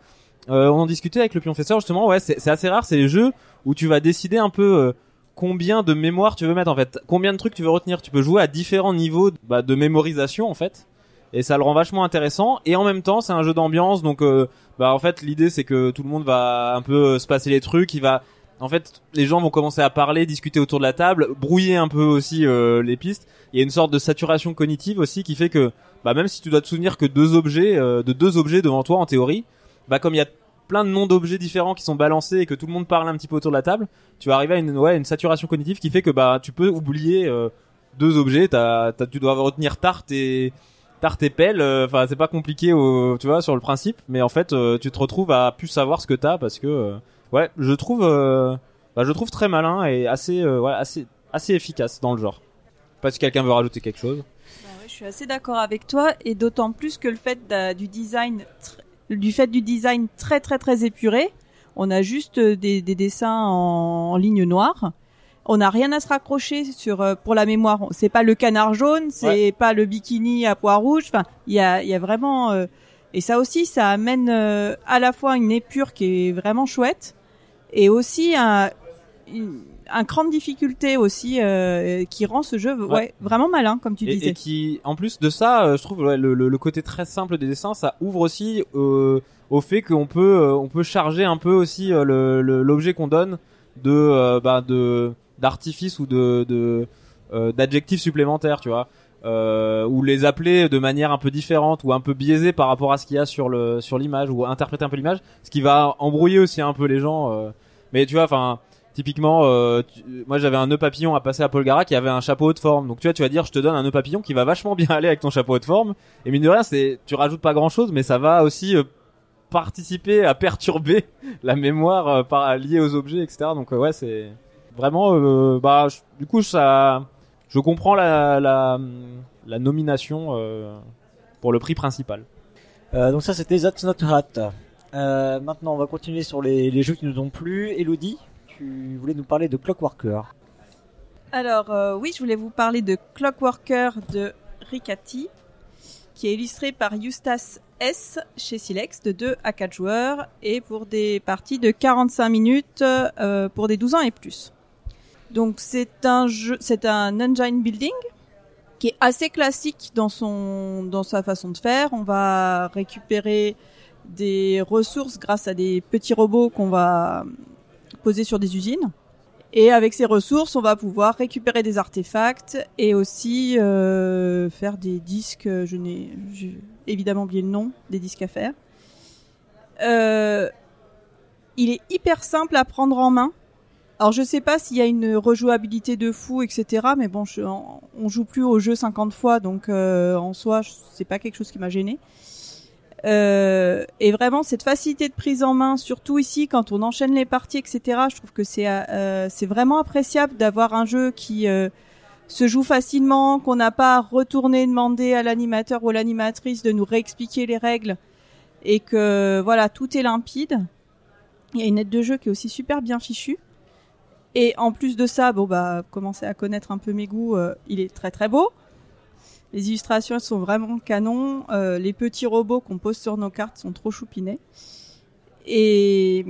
Euh, on en discutait avec le pionfesseur justement. Ouais, c'est assez rare. C'est les jeux où tu vas décider un peu euh, combien de mémoire tu veux mettre en fait, combien de trucs tu veux retenir. Tu peux jouer à différents niveaux bah, de mémorisation en fait, et ça le rend vachement intéressant. Et en même temps, c'est un jeu d'ambiance, donc euh, bah en fait l'idée c'est que tout le monde va un peu euh, se passer les trucs. Il va, en fait, les gens vont commencer à parler, discuter autour de la table, brouiller un peu aussi euh, les pistes. Il y a une sorte de saturation cognitive aussi qui fait que bah même si tu dois te souvenir que deux objets, euh, de deux objets devant toi en théorie, bah comme il y a plein de noms d'objets différents qui sont balancés et que tout le monde parle un petit peu autour de la table, tu vas arriver à une ouais une saturation cognitive qui fait que bah tu peux oublier euh, deux objets. T'as, t'as- tu dois retenir tarte et tarte et pelle. euh, Enfin c'est pas compliqué au, tu vois sur le principe, mais en fait euh, tu te retrouves à plus savoir ce que t'as parce que euh, ouais je trouve euh, bah, je trouve très malin et assez ouais assez assez efficace dans le genre. Pas si quelqu'un veut rajouter quelque chose. Bah je suis assez d'accord avec toi et d'autant plus que le fait du design du fait du design très très très épuré, on a juste euh, des, des dessins en, en ligne noire. On n'a rien à se raccrocher sur euh, pour la mémoire. C'est pas le canard jaune, c'est pas le bikini à pois rouge. Enfin, il y a y a vraiment euh, et ça aussi ça amène euh, à la fois une épure qui est vraiment chouette et aussi un une- un cran de difficulté aussi euh, qui rend ce jeu ouais, Ouais. vraiment malin comme tu et, disais. et qui, en plus de ça, euh, je trouve ouais, le, le, le côté très simple des dessins, ça ouvre aussi euh, au fait qu'on peut, euh, on peut charger un peu aussi euh, l'objet qu'on donne de, bah, de d'artifice ou de de, euh, d'adjectifs supplémentaires, tu vois. Euh, ou les appeler de manière un peu différente ou un peu biaisée par rapport à ce qu'il y a sur le sur l'image ou interpréter un peu l'image, ce qui va embrouiller aussi un peu les gens. euh. Mais tu vois, enfin, typiquement, euh, tu- moi j'avais un nœud papillon à passer à Paul Gara qui avait un chapeau haute forme. Donc tu vois, tu vas dire, je te donne un nœud papillon qui va vachement bien aller avec ton chapeau haute forme. Et mine de rien, c'est, tu rajoutes pas grand chose, mais ça va aussi euh, participer à perturber la mémoire euh, par, liée aux objets, etc. Donc euh, ouais, c'est vraiment, euh, bah, du coup ça, je comprends la la, la nomination euh, pour le prix principal. Euh, donc ça c'était That's Not Hot. Euh, maintenant on va continuer sur les, les jeux qui nous ont plu. Elodie, tu voulais nous parler de Clockworker. Alors euh, oui, je voulais vous parler de Clockworker de Ricati, qui est illustré par Eustace S chez Silex de 2 à 4 joueurs et pour des parties de 45 minutes euh, pour des 12 ans et plus. Donc c'est un jeu, c'est un engine building qui est assez classique dans son dans sa façon de faire. On va récupérer des ressources grâce à des petits robots qu'on va poser sur des usines. Et avec ces ressources, on va pouvoir récupérer des artefacts et aussi euh, faire des disques. Je n'ai évidemment oublié le nom des disques à faire. Euh, il est hyper simple à prendre en main. Alors je sais pas s'il y a une rejouabilité de fou, etc. Mais bon, on, joue plus au jeu 50 fois, donc euh, en soi, c'est pas quelque chose qui m'a gêné. Euh, et vraiment cette facilité de prise en main, surtout ici quand on enchaîne les parties, etc. Je trouve que c'est euh, c'est vraiment appréciable d'avoir un jeu qui euh, se joue facilement, qu'on n'a pas à retourner demander à l'animateur ou à l'animatrice de nous réexpliquer les règles et que voilà tout est limpide. Il y a une aide de jeu qui est aussi super bien fichue. Et en plus de ça, bon bah commencez à connaître un peu mes goûts, euh, il est très très beau. Les illustrations sont vraiment canon. Euh, les petits robots qu'on pose sur nos cartes sont trop choupinés. Et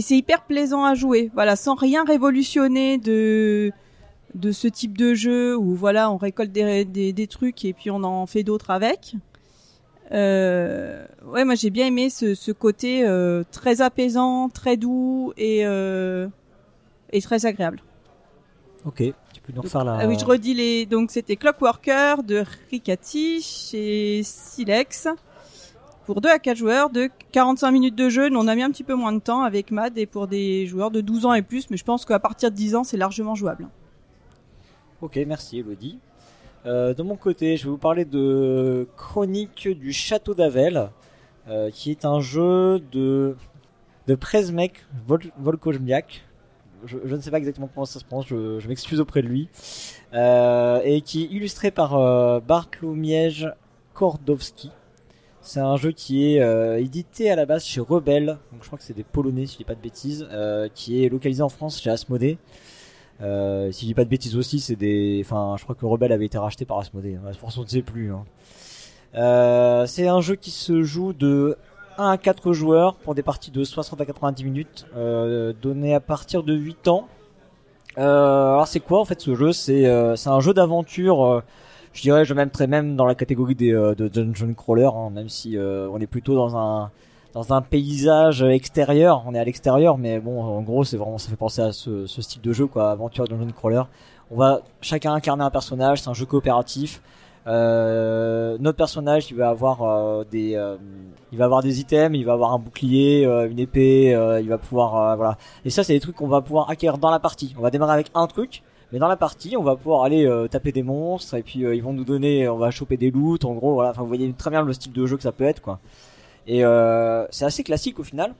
c'est hyper plaisant à jouer. Voilà, sans rien révolutionner de ce type de jeu où voilà, on récolte des, trucs et puis on en fait d'autres avec. Euh, ouais, moi j'ai bien aimé ce, côté euh, très apaisant, très doux et et très agréable. Ok, Ah oui, je redis les. Donc c'était Clockworker de Ricati chez Silex pour 2 à 4 joueurs de 45 minutes de jeu. Nous on a mis un petit peu moins de temps avec Mad et pour des joueurs de 12 ans et plus, mais je pense qu'à partir de 10 ans c'est largement jouable. Ok, merci Elodie. Euh, de mon côté, je vais vous parler de Chronique du Château d'Avel, euh, qui est un jeu de de Prezmek Vol Volkozmiak. Je, ne sais pas exactement comment ça se prononce, je, m'excuse auprès de lui. Euh, et qui est illustré par euh, Bartłomiej Kordowski. C'est un jeu qui est euh, édité à la base chez Rebelle, donc je crois que c'est des Polonais si je dis pas de bêtises, euh, qui est localisé en France chez Asmodée. Si je dis pas de bêtises aussi, c'est des, enfin, je crois que Rebelle avait été racheté par Asmodée. Hein. Pour on ne sait plus. C'est un jeu qui se joue de 1 à 4 joueurs pour des parties de 60 à 90 minutes, euh, donné à partir de 8 ans. Euh, alors c'est quoi en fait ce jeu? C'est euh, c'est un jeu d'aventure. euh, je dirais, je mettrais même dans la catégorie des euh, de dungeon crawler, hein, même si euh, on est plutôt dans un dans un paysage extérieur. On est à l'extérieur, mais bon, en gros, c'est vraiment ça fait penser à ce, ce style de jeu, quoi, aventure dungeon crawler. On va chacun incarner un personnage. C'est un jeu coopératif. Euh, notre personnage, il va avoir euh, des, euh, il va avoir des items, il va avoir un bouclier, euh, une épée, euh, il va pouvoir, euh, voilà. Et ça, c'est des trucs qu'on va pouvoir acquérir dans la partie. On va démarrer avec un truc, mais dans la partie, on va pouvoir aller taper des monstres et puis ils vont nous donner, on va choper des loots, en gros, voilà. Enfin, vous voyez très bien le style de jeu que ça peut être, quoi. Et c'est assez classique au final,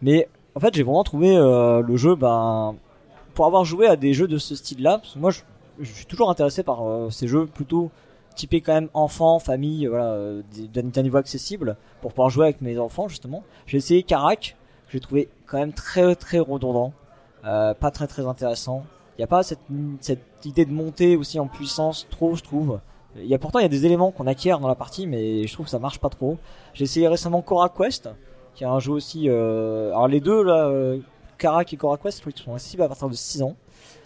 mais en fait, j'ai vraiment trouvé le jeu, ben, pour avoir joué à des jeux de ce style-là, parce que moi, je, je suis toujours intéressé par ces jeux plutôt typés quand même enfants, famille, voilà, euh, d'un niveau accessible pour pouvoir jouer avec mes enfants justement. J'ai essayé que j'ai trouvé quand même très très redondant, euh, pas très très intéressant. Il n'y a pas cette, cette idée de monter aussi en puissance trop, je trouve. Il y a pourtant il y a des éléments qu'on acquiert dans la partie, mais je trouve que ça marche pas trop. J'ai essayé récemment Cora Quest, qui est un jeu aussi. Euh... Alors les deux là, euh, Karak et Cora Quest, je trouve qu'ils sont accessibles à partir de 6 ans.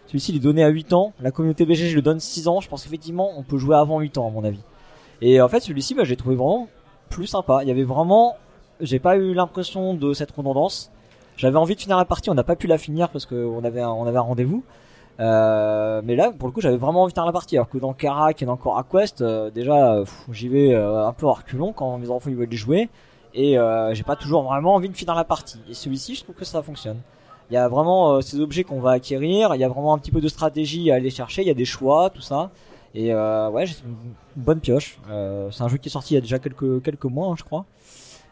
Celui-ci il est donné à 8 ans. La communauté BG je le donne 6 ans. Je pense qu'effectivement on peut jouer avant 8 ans à mon avis. Et en fait celui-ci bah, j'ai trouvé vraiment plus sympa. Il y avait vraiment, j'ai pas eu l'impression de cette redondance. J'avais envie de finir la partie, on n'a pas pu la finir parce qu'on avait un, on avait un rendez-vous. Euh, mais là, pour le coup, j'avais vraiment envie de finir la partie. Alors que dans Karak et dans Cora Quest, euh, déjà, j'y vais euh, un peu en reculons quand mes enfants ils veulent jouer. Et j'ai pas toujours vraiment envie de finir la partie. Et celui-ci, je trouve que ça fonctionne. Il y a vraiment euh, ces objets qu'on va acquérir. Il y a vraiment un petit peu de stratégie à aller chercher. Il y a des choix, tout ça. Et euh, ouais, c'est une bonne pioche. Euh, c'est un jeu qui est sorti il y a déjà quelques quelques mois, hein, je crois.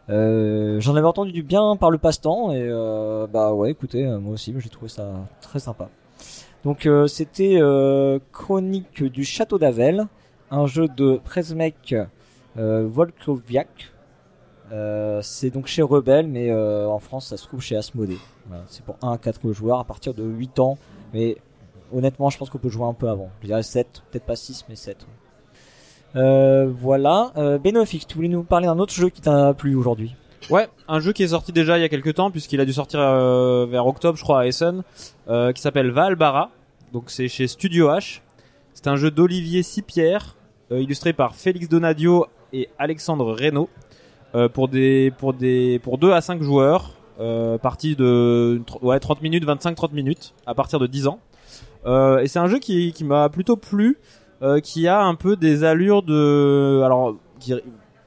Euh, J'en avais entendu du bien par le passe-temps et euh, bah ouais, écoutez, euh, moi aussi, j'ai trouvé ça très sympa. Donc euh, c'était Chronique du Château d'Avel, un jeu de Prezmek euh, Volkoviak. Euh, c'est donc chez Rebelle, mais euh, en France ça se trouve chez Asmodée. C'est pour 1 à 4 joueurs à partir de 8 ans, mais honnêtement je pense qu'on peut jouer un peu avant. Je dirais 7, peut-être pas 6, mais 7. Euh, voilà. Euh, Benofix, tu voulais nous parler d'un autre jeu qui t'a plu aujourd'hui? Ouais, un jeu qui est sorti déjà il y a quelques temps puisqu'il a dû sortir vers octobre je crois à Essen, qui s'appelle Valbara. Donc c'est chez Studio H. C'est un jeu d'Olivier Sipierre, illustré par Félix Donadio et Alexandre Reynaud, euh, pour des pour des pour 2 à 5 joueurs, euh, partie de ouais 30 minutes, 25-30 minutes à partir de 10 ans. Euh, et c'est un jeu qui qui m'a plutôt plu, qui a un peu des allures de alors qui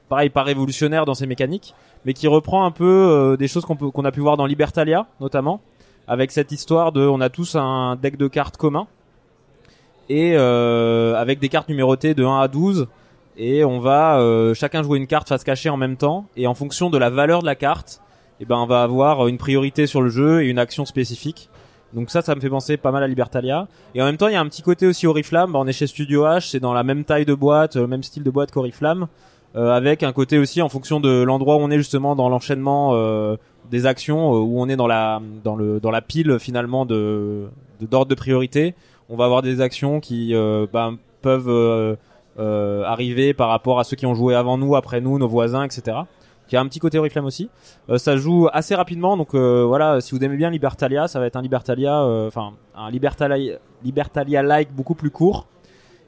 pareil pas révolutionnaire dans ses mécaniques mais qui reprend un peu des choses qu'on peut qu'on a pu voir dans Libertalia notamment avec cette histoire de on a tous un deck de cartes commun et avec des cartes numérotées de 1 à 12 et on va euh, chacun jouer une carte face cachée en même temps. Et en fonction de la valeur de la carte et ben on va avoir une priorité sur le jeu et une action spécifique. Donc ça ça me fait penser pas mal à Libertalia. Et en même temps il y a un petit côté aussi Oriflamme. Bah, on est chez Studio H c'est dans la même taille de boîte euh, même style de boîte qu'Oriflamme. Euh, avec un côté aussi en fonction de l'endroit où on est justement dans l'enchaînement euh, des actions euh, où on est dans la dans le dans la pile finalement de d'ordre de priorité on va avoir des actions qui euh, ben, peuvent euh, arriver par rapport à ceux qui ont joué avant nous après nous nos voisins etc qui a un petit côté Oriflamme aussi. Euh, ça joue assez rapidement, donc euh, voilà, si vous aimez bien Libertalia, ça va être un Libertalia, euh, enfin un Libertalia, Libertalia-like beaucoup plus court.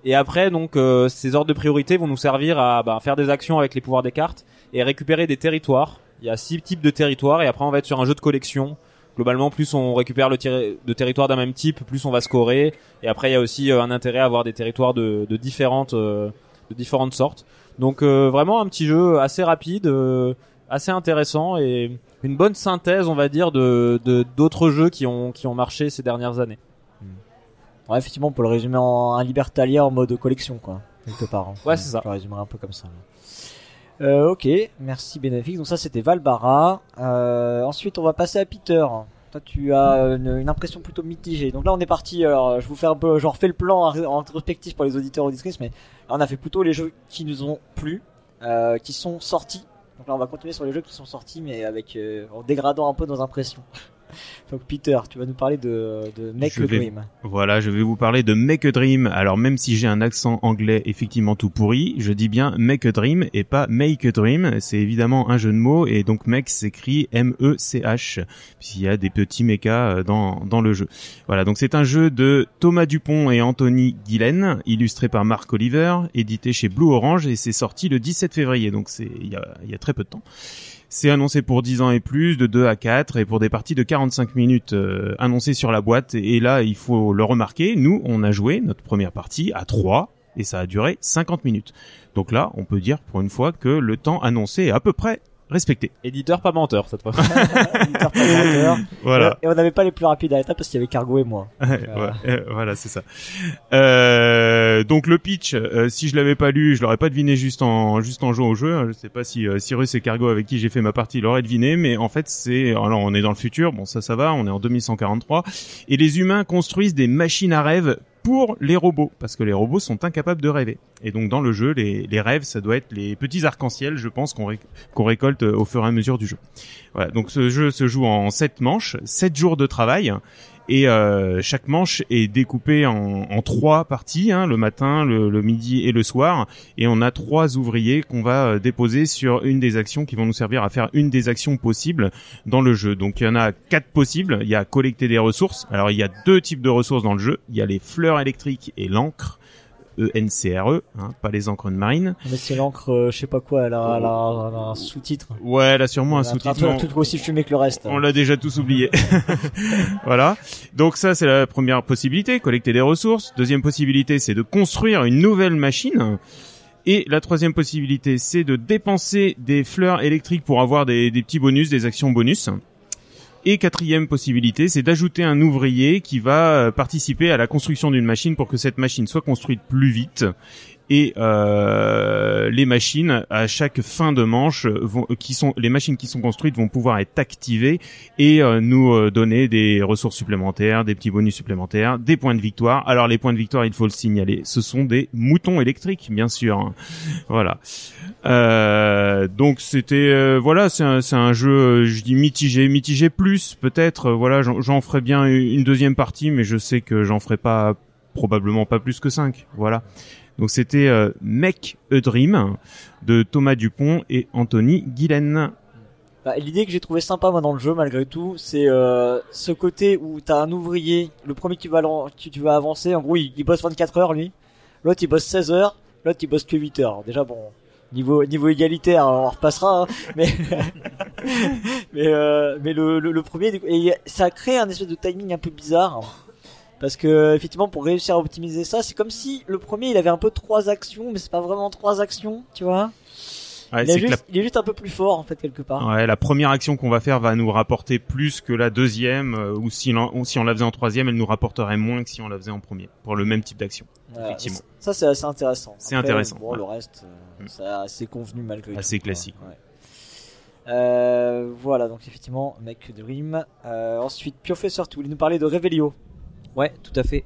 Et après, donc, euh, ces ordres de priorité vont nous servir à bah, faire des actions avec les pouvoirs des cartes et récupérer des territoires. Il y a six types de territoires et après on va être sur un jeu de collection. Globalement, plus on récupère le terri- de territoires d'un même type, plus on va scorer. Et après, il y a aussi euh, un intérêt à avoir des territoires de, de différentes, euh, de différentes sortes. Donc euh, vraiment un petit jeu assez rapide, euh, assez intéressant et une bonne synthèse, on va dire, de de- d'autres jeux qui ont qui ont marché ces dernières années. Ouais, effectivement, on peut le résumer en un Libertalia en mode collection, quoi, quelque part. hein. Ouais, c'est ça. Je le résumerai un peu comme ça. là. Euh, ok, merci Benefix. Donc ça, c'était Valbara. Euh, ensuite, on va passer à Peter. Toi, tu as une, impression plutôt mitigée. Donc là, on est parti. Alors, je vous fais un peu, genre, fais le plan en pour les auditeurs auditrices, mais là, on a fait plutôt les jeux qui nous ont plu, euh, qui sont sortis. Donc là, on va continuer sur les jeux qui sont sortis, mais avec euh, en dégradant un peu nos impressions. Donc Peter, tu vas nous parler de, de Make Je a vais- Dream. Voilà, je vais vous parler de Make a Dream. Alors même si j'ai un accent anglais effectivement tout pourri, je dis bien Make a Dream et pas Make a Dream. C'est évidemment un jeu de mots et donc Make s'écrit M-E-C-H puisqu'il y a des petits mechas euh, dans, dans le jeu. Voilà, donc c'est un jeu de Thomas Dupont et Anthony Guilaine, illustré par Marc Oliver, édité chez Blue Orange et c'est sorti le 17 février, donc c'est il y a, il y a très peu de temps. C'est annoncé pour 10 ans et plus, de 2 à 4, et pour des parties de 45 minutes euh, annoncées sur la boîte. Et là, il faut le remarquer, nous, on a joué notre première partie à 3, et ça a duré 50 minutes. Donc là, on peut dire pour une fois que le temps annoncé est à peu près respecté. Éditeur pas menteur cette fois. Éditeur, pas menteur. Voilà. Et on n'avait pas les plus rapides à l'étape parce qu'il y avait Cargo et moi. Ouais, euh, voilà, c'est ça. Euh, donc le pitch, euh, si je l'avais pas lu, je l'aurais pas deviné juste en juste en jouant au jeu. Je sais pas si euh, Cyrus et Cargo avec qui j'ai fait ma partie l'auraient deviné, mais en fait c'est alors on est dans le futur. Bon ça ça va, on est en 2143 et les humains construisent des machines à rêve pour les robots parce que les robots sont incapables de rêver. Et donc dans le jeu, les, rêves, ça doit être les petits arcs-en-ciel, je pense qu'on ré- qu'on récolte au fur et à mesure du jeu. Voilà, donc ce jeu se joue en 7 manches, 7 jours de travail. Et euh, chaque manche est découpée en, trois parties, hein, le matin, le, le midi et le soir. Et on a trois ouvriers qu'on va euh, déposer sur une des actions qui vont nous servir à faire une des actions possibles dans le jeu. Donc il y en a quatre possibles. Il y a collecter des ressources. Alors il y a deux types de ressources dans le jeu. Il y a les fleurs électriques et l'encre. E-N-C-R-E, hein, pas les encres de marine. Mais c'est l'encre, euh, je sais pas quoi, elle a, elle a- elle a un sous-titre. Ouais, elle a sûrement un Elle a sous-titre. Un truc aussi fumé que le reste. On l'a déjà tous oublié. voilà. Donc ça, c'est la première possibilité, collecter des ressources. Deuxième possibilité, c'est de construire une nouvelle machine. Et la troisième possibilité, c'est de dépenser des fleurs électriques pour avoir des, des petits bonus, des actions bonus. Et quatrième possibilité, c'est d'ajouter un ouvrier qui va euh, participer à la construction d'une machine pour que cette machine soit construite plus vite. Et euh, les machines, à chaque fin de manche, vont, qui sont les machines qui sont construites vont pouvoir être activées et euh, nous euh, donner des ressources supplémentaires, des petits bonus supplémentaires, des points de victoire. Alors les points de victoire, il faut le signaler, ce sont des moutons électriques, bien sûr. hein. Voilà. Euh, donc c'était euh, voilà, c'est un, un jeu, euh, je dis mitigé, mitigé plus peut-être. euh, voilà, j'en j'en ferai bien une deuxième partie, mais je sais que j'en ferai pas probablement pas plus que 5 Voilà. Donc c'était euh, Make a Dream de Thomas Dupont et Anthony Guilaine. Bah, L'idée que j'ai trouvé sympa moi dans le jeu malgré tout, c'est euh, ce côté où t'as un ouvrier, le premier qui va, qui tu vas avancer, en gros il, il bosse 24 heures lui, l'autre il bosse 16 heures, l'autre il bosse que 8 heures. Déjà bon, niveau niveau égalitaire on repassera, hein, mais mais euh, mais le, le, le premier et ça crée un espèce de timing un peu bizarre. Parce que effectivement pour réussir à optimiser ça, c'est comme si le premier il avait un peu trois actions, mais c'est pas vraiment trois actions, tu vois. Ouais, il, est juste, il est juste un peu plus fort en fait quelque part. la, ouais, la première action qu'on va faire va nous rapporter plus que la deuxième, euh, ou si, l'on- ou si on la faisait en troisième, elle nous rapporterait moins que si on la faisait en premier, pour le même type d'action. Effectivement. Ça, c'est assez intéressant. C'est intéressant, Bon, le reste, euh, Mm. c'est assez convenu malgré tout. Assez classique. Euh, voilà, donc effectivement, Make Dream. Euh, ensuite, Professeur, tu voulais nous parler de Revelio. Ouais, tout à fait.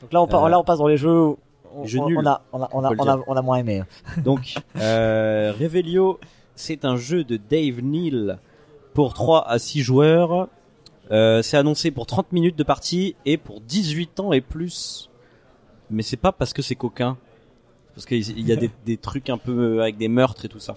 Donc là, on, part, Euh, là, on passe dans les jeux. On, jeux on- nuls, on a, on a, on a, on a, on a moins aimé. Donc, euh, Revelio, c'est un jeu de Dave Neal pour 3 à 6 joueurs. Euh, c'est annoncé pour 30 minutes de partie et pour 18 ans et plus. Mais c'est pas parce que c'est coquin. Parce qu'il y a des, des trucs un peu avec des meurtres et tout ça.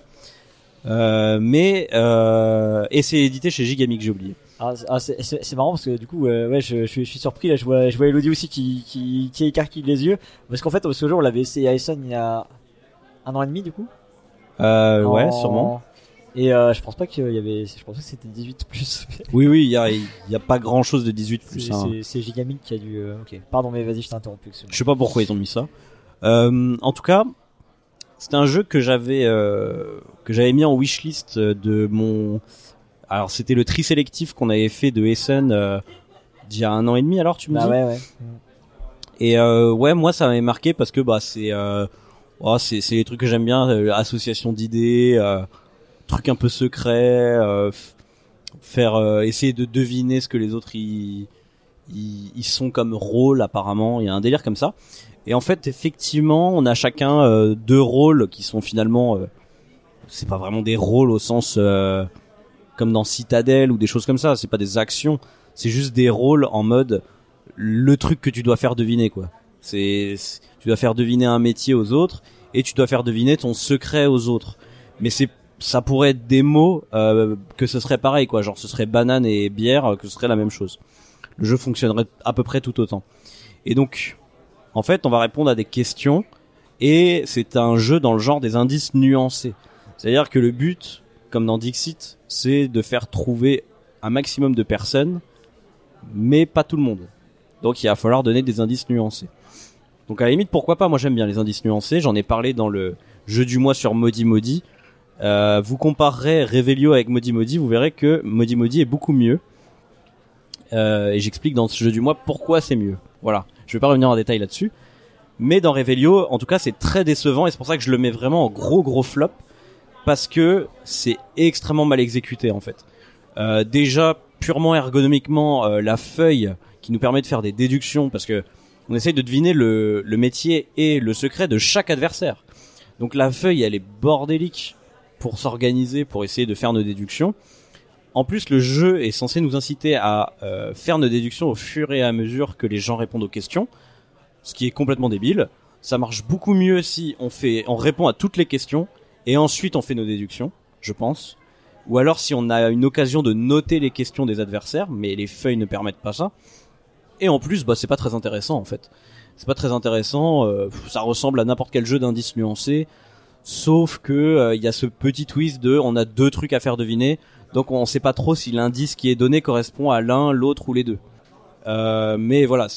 Euh, mais euh, et c'est édité chez Gigamic, j'ai oublié. Ah, ah, c'est- marrant parce que du coup, euh, ouais, je, je, suis- je suis surpris là. Je vois, je vois Elodie aussi qui qui qui écarquille les yeux parce qu'en fait, ce jour, on l'avait essayé à Essen il y a un an et demi du coup. Euh, ouais, En- sûrement. Et euh, je pense pas qu'il y avait. Je pensais que c'était 18 plus. Oui, oui, il y a, il y a pas grand chose de 18 plus. C'est hein. Gigamic qui a dû. euh, ok. Pardon, mais vas-y, je t'ai interrompu. Je sais pas pourquoi ils ont mis ça. En tout cas, c'était un jeu que j'avais que j'avais mis en wishlist de mon. Alors c'était le tri sélectif qu'on avait fait de Essen euh, d'il y a un an et demi. Alors tu me Bah dis? ouais, ouais. Et euh, ouais, moi ça m'avait marqué parce que bah c'est euh, oh, c'est c'est les trucs que j'aime bien, euh, association d'idées, euh, trucs un peu secrets, euh, faire euh, essayer de deviner ce que les autres ils ils, ils sont comme rôle apparemment. Il y a un délire comme ça. Et en fait, effectivement, on a chacun euh, deux rôles qui sont finalement euh, c'est pas vraiment des rôles au sens euh, comme dans Citadel ou des choses comme ça. C'est pas des actions. C'est juste des rôles en mode le truc que tu dois faire deviner quoi. C'est tu dois faire deviner un métier aux autres et tu dois faire deviner ton secret aux autres. Mais c'est ça pourrait être des mots euh, que ce serait pareil quoi, genre ce serait banane et bière euh, que ce serait la même chose. Le jeu fonctionnerait à peu près tout autant. Et donc en fait, on va répondre à des questions et c'est un jeu dans le genre des indices nuancés. C'est-à-dire que le but comme dans Dixit, c'est de faire trouver un maximum de personnes mais pas tout le monde. Donc il va falloir donner des indices nuancés. Donc à la limite, pourquoi pas? Moi j'aime bien les indices nuancés. J'en ai parlé dans le jeu du mois sur Modi Modi. Euh, vous comparerez Revelio avec Modi Modi, vous verrez que Modi Modi est beaucoup mieux. Euh, et j'explique dans ce jeu du mois pourquoi c'est mieux. Voilà. Je vais pas revenir en détail là-dessus. Mais dans Revelio, en tout cas, c'est très décevant et c'est pour ça que je le mets vraiment en gros gros flop parce que c'est extrêmement mal exécuté en fait. Euh, déjà purement ergonomiquement, euh, la feuille qui nous permet de faire des déductions parce que on essaye de deviner le, métier et le secret de chaque adversaire. Donc la feuille, elle est bordélique pour s'organiser, pour essayer de faire nos déductions. En plus, le jeu est censé nous inciter à euh, faire nos déductions au fur et à mesure que les gens répondent aux questions, ce qui est complètement débile. Ça marche beaucoup mieux si on fait, on répond à toutes les questions et ensuite on fait nos déductions, je pense. Ou alors si on a une occasion de noter les questions des adversaires, mais les feuilles ne permettent pas ça. Et en plus, bah c'est pas très intéressant en fait. C'est pas très intéressant. euh, ça ressemble à n'importe quel jeu d'indices nuancés, sauf que euh, il y a ce petit twist de on a deux trucs à faire deviner, donc on sait pas trop si l'indice qui est donné correspond à l'un, l'autre ou les deux. Euh, mais voilà,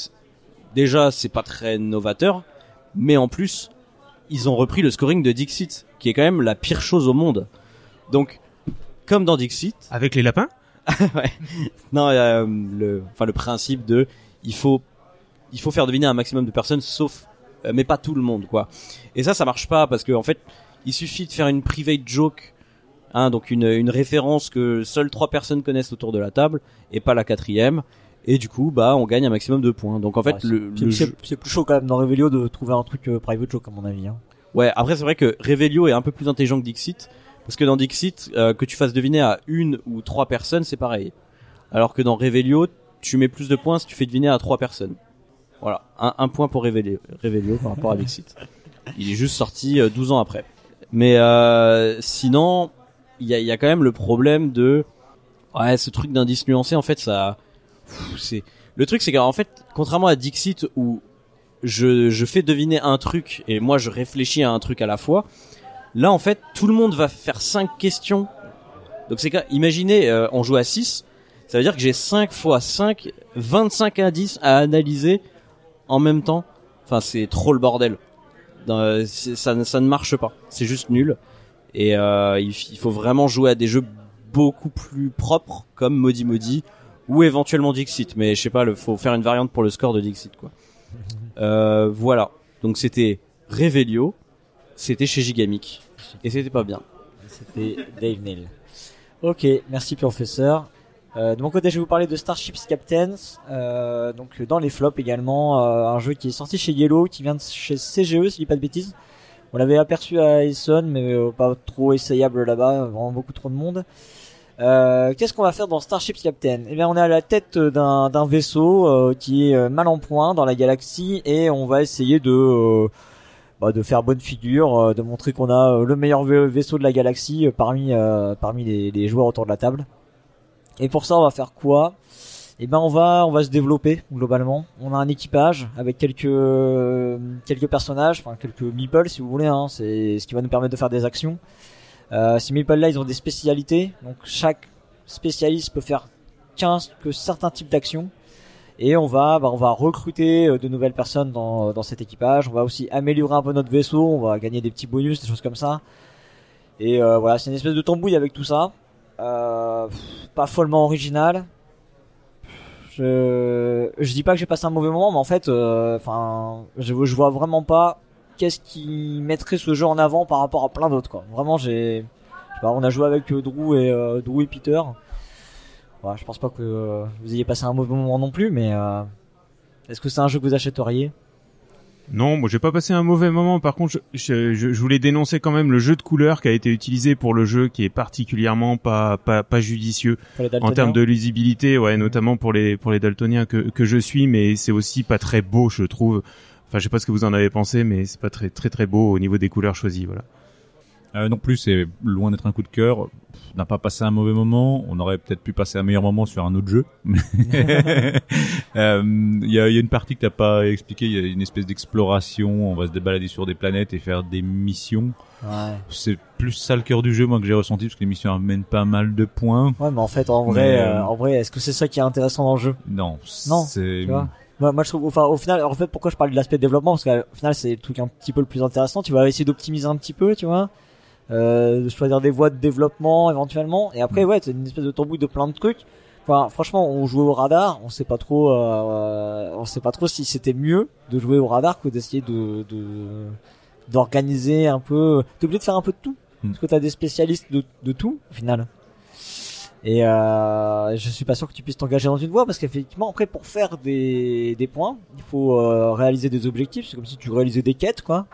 déjà c'est pas très novateur, mais en plus ils ont repris le scoring de Dixit, qui est quand même la pire chose au monde. Donc comme dans Dixit, Avec les lapins ouais. Non, euh, le, enfin le principe de, il faut, il faut faire deviner un maximum de personnes, sauf, euh, mais pas tout le monde, quoi. Et ça, ça marche pas parce que en fait, il suffit de faire une private joke, hein, donc une, une référence que seules trois personnes connaissent autour de la table et pas la quatrième. Et du coup, bah, on gagne un maximum de points. Donc en fait, Ouais, le, C'est- le c'est jeu- c'est plus chaud quand même dans Revelio de trouver un truc euh, private joke à mon avis. Hein. Ouais, après c'est vrai que Revelio est un peu plus intelligent que Dixit, parce que dans Dixit, euh, que tu fasses deviner à une ou trois personnes, c'est pareil. Alors que dans Revelio, tu mets plus de points si tu fais deviner à trois personnes. Voilà, un, un point pour Revelio, Revelio par rapport à Dixit. Il est juste sorti euh, 12 ans après. Mais euh, sinon, il y a, il y a quand même le problème de... Ouais, ce truc d'indice nuancé, en fait, ça... C'est... Le truc, c'est qu'en fait, contrairement à Dixit, où je, je fais deviner un truc et moi je réfléchis à un truc à la fois. Là en fait tout le monde va faire cinq questions. Donc c'est imaginez euh, on joue à 6, ça veut dire que j'ai 5 fois 5 25 indices à analyser en même temps. Enfin c'est trop le bordel. Euh, ça, ça ne marche pas, c'est juste nul. Et euh, il, il faut vraiment jouer à des jeux beaucoup plus propres comme Modi Modi ou éventuellement Dixit mais je sais pas, il faut faire une variante pour le score de Dixit quoi. Euh, voilà. Donc c'était Revelio, c'était chez Gigamic. Et c'était pas bien. C'était Dave Neal. Ok, merci professeur. Euh, de mon côté, je vais vous parler de Starships Captains. Euh, donc dans les flops également, euh, un jeu qui est sorti chez Yellow, qui vient de chez CGE, si je dis pas de bêtises. On l'avait aperçu à Essen, mais euh, pas trop essayable là-bas, vraiment beaucoup trop de monde. Euh, Qu'est-ce qu'on va faire dans Starships Captain? Eh bien, on est à la tête d'un d'un vaisseau euh, qui est euh, mal en point dans la galaxie et on va essayer de euh, bah, de faire bonne figure, de montrer qu'on a le meilleur va- vaisseau de la galaxie parmi parmi les, les joueurs autour de la table. Et pour ça, on va faire quoi? Eh ben, on va on va se développer globalement. On a un équipage avec quelques quelques personnages, enfin quelques meeples si vous voulez. Hein, c'est ce qui va nous permettre de faire des actions. Euh, ces meeples là, ils ont des spécialités. Donc chaque spécialiste peut faire 15 que certains types d'actions. Et on va, bah, on va recruter euh, de nouvelles personnes dans, dans cet équipage. On va aussi améliorer un peu notre vaisseau. On va gagner des petits bonus, des choses comme ça. Et euh, voilà, c'est une espèce de tambouille avec tout ça. Euh, pas follement original. Je, je dis pas que j'ai passé un mauvais moment, mais en fait, euh, enfin, je, je vois vraiment pas qu'est-ce qui mettrait ce jeu en avant par rapport à plein d'autres. Quoi. Vraiment, j'ai, on a joué avec euh, Drew et euh, Drew et Peter. Je pense pas que euh, vous ayez passé un mauvais moment non plus, mais euh, est-ce que c'est un jeu que vous achèteriez? Non, moi j'ai pas passé un mauvais moment. Par contre, je, je, je voulais dénoncer quand même le jeu de couleurs qui a été utilisé pour le jeu, qui est particulièrement pas pas, pas judicieux en termes de lisibilité, ouais, notamment pour les pour les daltoniens que que je suis, mais c'est aussi pas très beau, je trouve. Enfin, je sais pas ce que vous en avez pensé, mais c'est pas très très très beau au niveau des couleurs choisies, voilà. Euh, non plus, c'est loin d'être un coup de cœur. Pff, On n'a pas passé un mauvais moment. On aurait peut-être pu passer un meilleur moment sur un autre jeu. Euh, Il y, a, il y a une partie que t'as pas expliqué. Il y a une espèce d'exploration. On va se balader sur des planètes et faire des missions. Ouais. C'est plus ça le cœur du jeu, moi, que j'ai ressenti, parce que les missions amènent pas mal de points. Ouais, mais en fait, en vrai, Mais, euh, euh, en vrai, est-ce que c'est ça qui est intéressant dans le jeu? Non, Non, c'est tu vois? Moi, moi, je trouve, enfin, au final, en fait, pourquoi je parle de l'aspect développement Parce qu'au final, c'est le truc un petit peu le plus intéressant. Tu vas essayer d'optimiser un petit peu, tu vois, euh, de choisir des voies de développement éventuellement. Et après, ouais, c'est une espèce de tambouille de plein de trucs. Enfin, franchement, on jouait au radar. On sait pas trop, euh, on sait pas trop si c'était mieux de jouer au radar que d'essayer de, de d'organiser un peu. T'es obligé de faire un peu de tout, Mm. parce que t'as des spécialistes de, de tout au final. Et euh, je suis pas sûr que tu puisses t'engager dans une voie parce qu'effectivement après pour faire des, des points il faut euh, réaliser des objectifs. C'est comme si tu réalisais des quêtes quoi.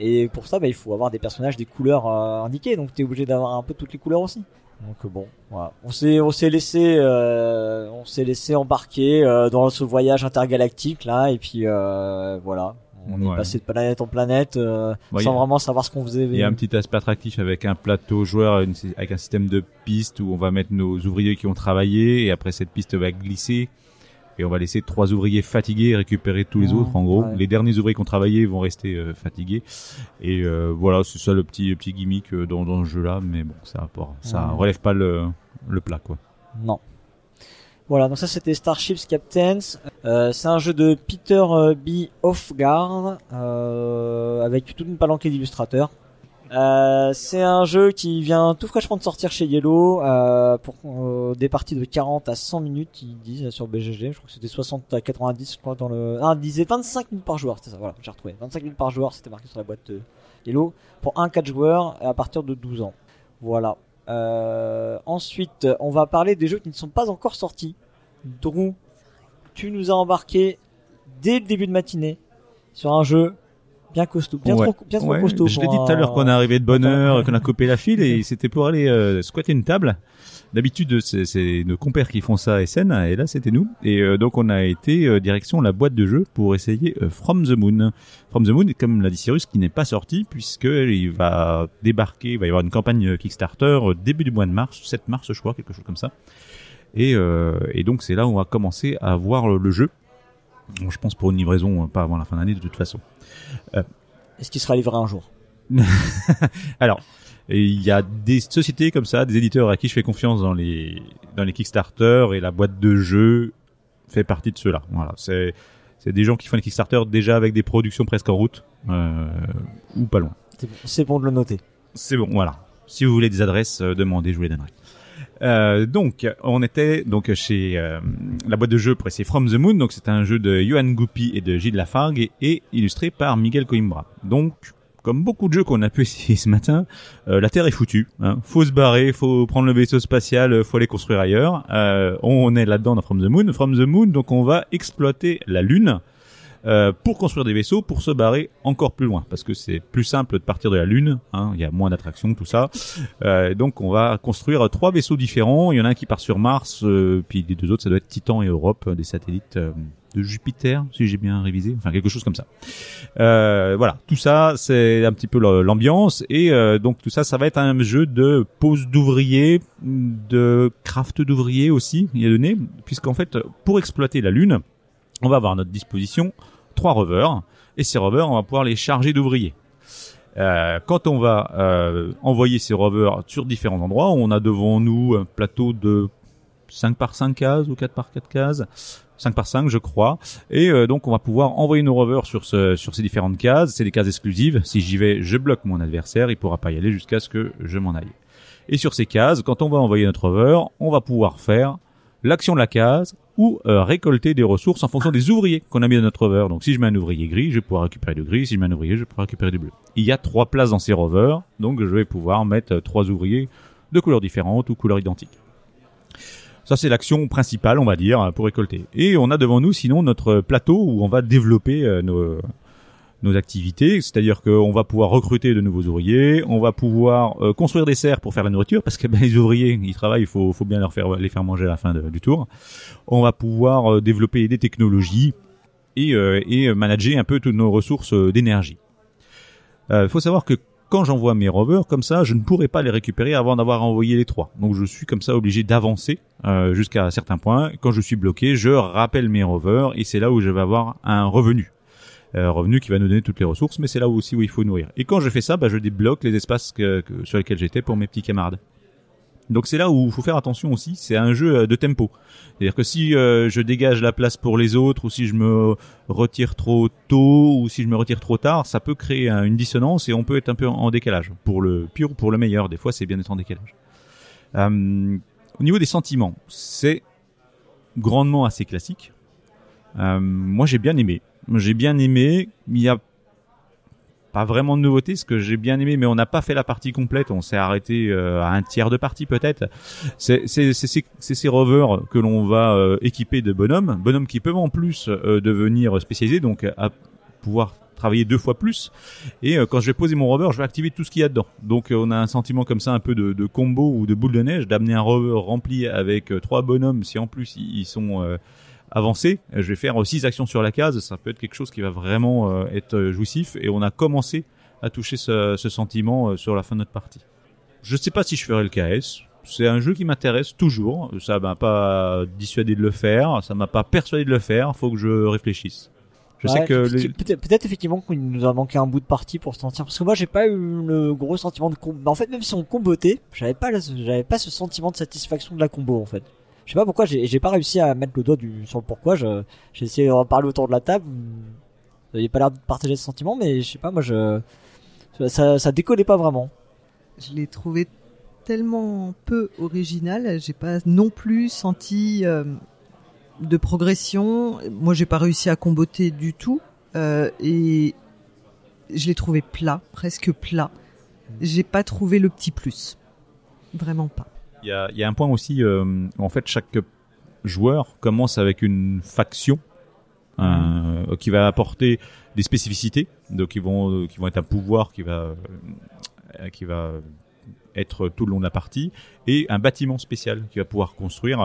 Et pour ça bah, il faut avoir des personnages des couleurs euh, indiquées. Donc t'es obligé d'avoir un peu toutes les couleurs aussi. Donc euh, bon voilà. On s'est on s'est laissé euh, on s'est laissé embarquer euh, dans ce voyage intergalactique là. Et puis voilà on est Ouais. passé de planète en planète euh, sans a- vraiment savoir ce qu'on faisait Il y a un petit aspect attractif avec un plateau joueur, une- avec un système de pistes où on va mettre nos ouvriers qui ont travaillé et après cette piste va glisser et on va laisser trois ouvriers fatigués récupérer tous les Mmh, autres. En gros, ouais. les derniers ouvriers qui ont travaillé vont rester euh, fatigués et euh, voilà, c'est ça le petit petit gimmick dans, dans ce jeu-là, mais bon, ça rapporte- ça relève pas le le plat quoi. Non. Voilà, donc ça c'était Starships Captains. Euh, c'est un jeu de Peter euh, B. Hofgaard euh, avec toute une palanquée d'illustrateurs. Euh, c'est un jeu qui vient tout fraîchement de sortir chez Yellow euh, pour euh, des parties de 40 à 100 minutes, ils disent sur BGG. Je crois que c'était 60 à 90, je crois dans le. Ah, ils disaient 25 minutes par joueur, c'était ça. Voilà, j'ai retrouvé. 25 minutes par joueur, c'était marqué sur la boîte Yellow pour un 4 joueurs à partir de 12 ans. Voilà. Euh, ensuite, on va parler des jeux qui ne sont pas encore sortis. Drew, tu nous as embarqué dès le début de matinée sur un jeu bien costaud, bien Ouais. trop, bien trop Ouais, costaud. Je l'ai dit tout à l'heure qu'on est arrivé de bonne heure, qu'on a coupé la file et c'était pour aller euh, squatter une table. D'habitude, c'est nos compères qui font ça à SN et là c'était nous. Et euh, donc on a été euh, direction la boîte de jeu pour essayer euh, From the Moon. From the Moon, comme l'a dit Cyrus, qui n'est pas sorti puisque il va débarquer, il va y avoir une campagne Kickstarter euh, début du mois de mars, 7 mars je crois, quelque chose comme ça. Et, et donc c'est là où on va commencer à voir le, le jeu. Bon, je pense pour une livraison pas avant la fin d'année de toute façon. Est-ce qu'il sera livré un jour? Alors, et il y a des sociétés comme ça, des éditeurs à qui je fais confiance dans les dans les Kickstarter et la boîte de jeux fait partie de ceux-là. Voilà, c'est c'est des gens qui font les Kickstarter déjà avec des productions presque en route euh, ou pas loin. C'est bon, de le noter. C'est bon, voilà. Si vous voulez des adresses, euh, demandez, je vous les donnerai. Euh, donc, on était donc chez euh, la boîte de jeu pour essayer From the Moon. Donc, c'est un jeu de Johan Goupy et de Gilles Lafargue et, et illustré par Miguel Coimbra. Donc, comme beaucoup de jeux qu'on a pu essayer ce matin, euh, la Terre est foutue. Hein. Faut se barrer, faut prendre le vaisseau spatial, euh, faut aller construire ailleurs. Euh, on est là-dedans dans From the Moon. From the Moon, donc on va exploiter la Lune euh, pour construire des vaisseaux, pour se barrer encore plus loin, parce que c'est plus simple de partir de la Lune, hein, il y a moins d'attractions, tout ça. Euh, donc on va construire trois vaisseaux différents. Il y en a un qui part sur Mars, euh, puis les deux autres, ça doit être Titan et Europe, euh, des satellites euh, de Jupiter, si j'ai bien révisé, enfin quelque chose comme ça. Euh, voilà, tout ça c'est un petit peu l'ambiance et euh, donc tout ça, ça va être un jeu de pose d'ouvriers, de craft d'ouvriers aussi, il y a donné, puisqu'en fait pour exploiter la Lune, on va avoir à notre disposition trois rovers et ces rovers, on va pouvoir les charger d'ouvriers. Euh, quand on va euh, envoyer ces rovers sur différents endroits, on a devant nous un plateau de 5 par 5 cases ou 4 par 4 cases, 5 par 5 je crois, et euh, donc on va pouvoir envoyer nos rovers sur, ce, sur ces différentes cases, c'est des cases exclusives, si j'y vais je bloque mon adversaire, il pourra pas y aller jusqu'à ce que je m'en aille. Et sur ces cases, quand on va envoyer notre rover, on va pouvoir faire l'action de la case ou euh, récolter des ressources en fonction des ouvriers qu'on a mis dans notre rover. Donc si je mets un ouvrier gris, je vais pouvoir récupérer du gris. Si je mets un ouvrier, je pouvoir récupérer du bleu. Il y a trois places dans ces rovers, donc je vais pouvoir mettre euh, trois ouvriers de couleurs différentes ou couleurs identiques. Ça c'est l'action principale, on va dire, pour récolter. Et on a devant nous sinon notre plateau où on va développer euh, nos nos activités, c'est-à-dire qu'on va pouvoir recruter de nouveaux ouvriers, on va pouvoir euh, construire des serres pour faire la nourriture, parce que ben, les ouvriers, ils travaillent, il faut, faut bien leur faire les faire manger à la fin du tour. On va pouvoir euh, développer des technologies et, euh, et manager un peu toutes nos ressources d'énergie. Il faut savoir que quand j'envoie mes rovers comme ça, je ne pourrai pas les récupérer avant d'avoir envoyé les trois. Donc je suis comme ça obligé d'avancer euh, jusqu'à un certain point. Quand je suis bloqué, je rappelle mes rovers et c'est là où je vais avoir un revenu euh, revenu qui va nous donner toutes les ressources, mais c'est là aussi où il faut nourrir. Et quand je fais ça, bah, je débloque les espaces sur lesquels j'étais pour mes petits camarades. Donc c'est là où il faut faire attention aussi, c'est un jeu euh, de tempo. C'est-à-dire que si euh, je dégage la place pour les autres, ou si je me retire trop tôt, ou si je me retire trop tard, ça peut créer un- une dissonance et on peut être un peu en, en décalage. Pour le pire ou pour le meilleur, des fois c'est bien d'être en décalage. Euh, au niveau des sentiments, c'est grandement assez classique. Euh, moi j'ai bien aimé. J'ai bien aimé. Il y a pas vraiment de nouveauté, ce que j'ai bien aimé, mais on n'a pas fait la partie complète. On s'est arrêté euh, à un tiers de partie peut-être. C'est ces- rovers que l'on va euh, équiper de bonhommes, bonhommes qui peuvent en plus euh, devenir spécialisés, donc à pouvoir travailler deux fois plus. Et quand je vais poser mon rover, je vais activer tout ce qu'il y a dedans. Donc on a un sentiment comme ça, un peu de, combo ou de boule de neige, d'amener un rover rempli avec trois bonhommes. Si en plus ils sont euh, je vais faire euh, six actions sur la case. Ça peut être quelque chose qui va vraiment euh, être euh, jouissif. Et on a commencé à toucher ce, ce sentiment sur la fin de notre partie. Je sais pas si je ferai le KS. C'est un jeu qui m'intéresse toujours. Ça m'a pas dissuadé de le faire. Ça m'a pas persuadé de le faire. Faut que je réfléchisse. Je sais que les... peut-être effectivement qu'il nous a manqué un bout de partie pour se sentir parce que moi j'ai pas eu le gros sentiment de combo. En fait même si on combotait, j'avais pas j'avais pas ce sentiment de satisfaction de la combo en fait. Je sais pas pourquoi j'ai pas réussi à mettre le doigt du sur le pourquoi. J'ai essayé d'en parler autour de la table. Vous n'aviez pas l'air de partager ce sentiment, mais je sais pas moi je ça ça décollait pas vraiment. Je l'ai trouvé tellement peu original, j'ai pas non plus senti euh, de progression. Moi, j'ai pas réussi à comboter du tout euh, et je l'ai trouvé plat, presque plat. J'ai pas trouvé le petit plus, vraiment pas. Il y a, y a un point aussi, euh, en fait, chaque joueur commence avec une faction euh, qui va apporter des spécificités, donc qui vont, euh, qui vont être un pouvoir qui va, euh, qui va être tout le long de la partie, et un bâtiment spécial qui va pouvoir construire,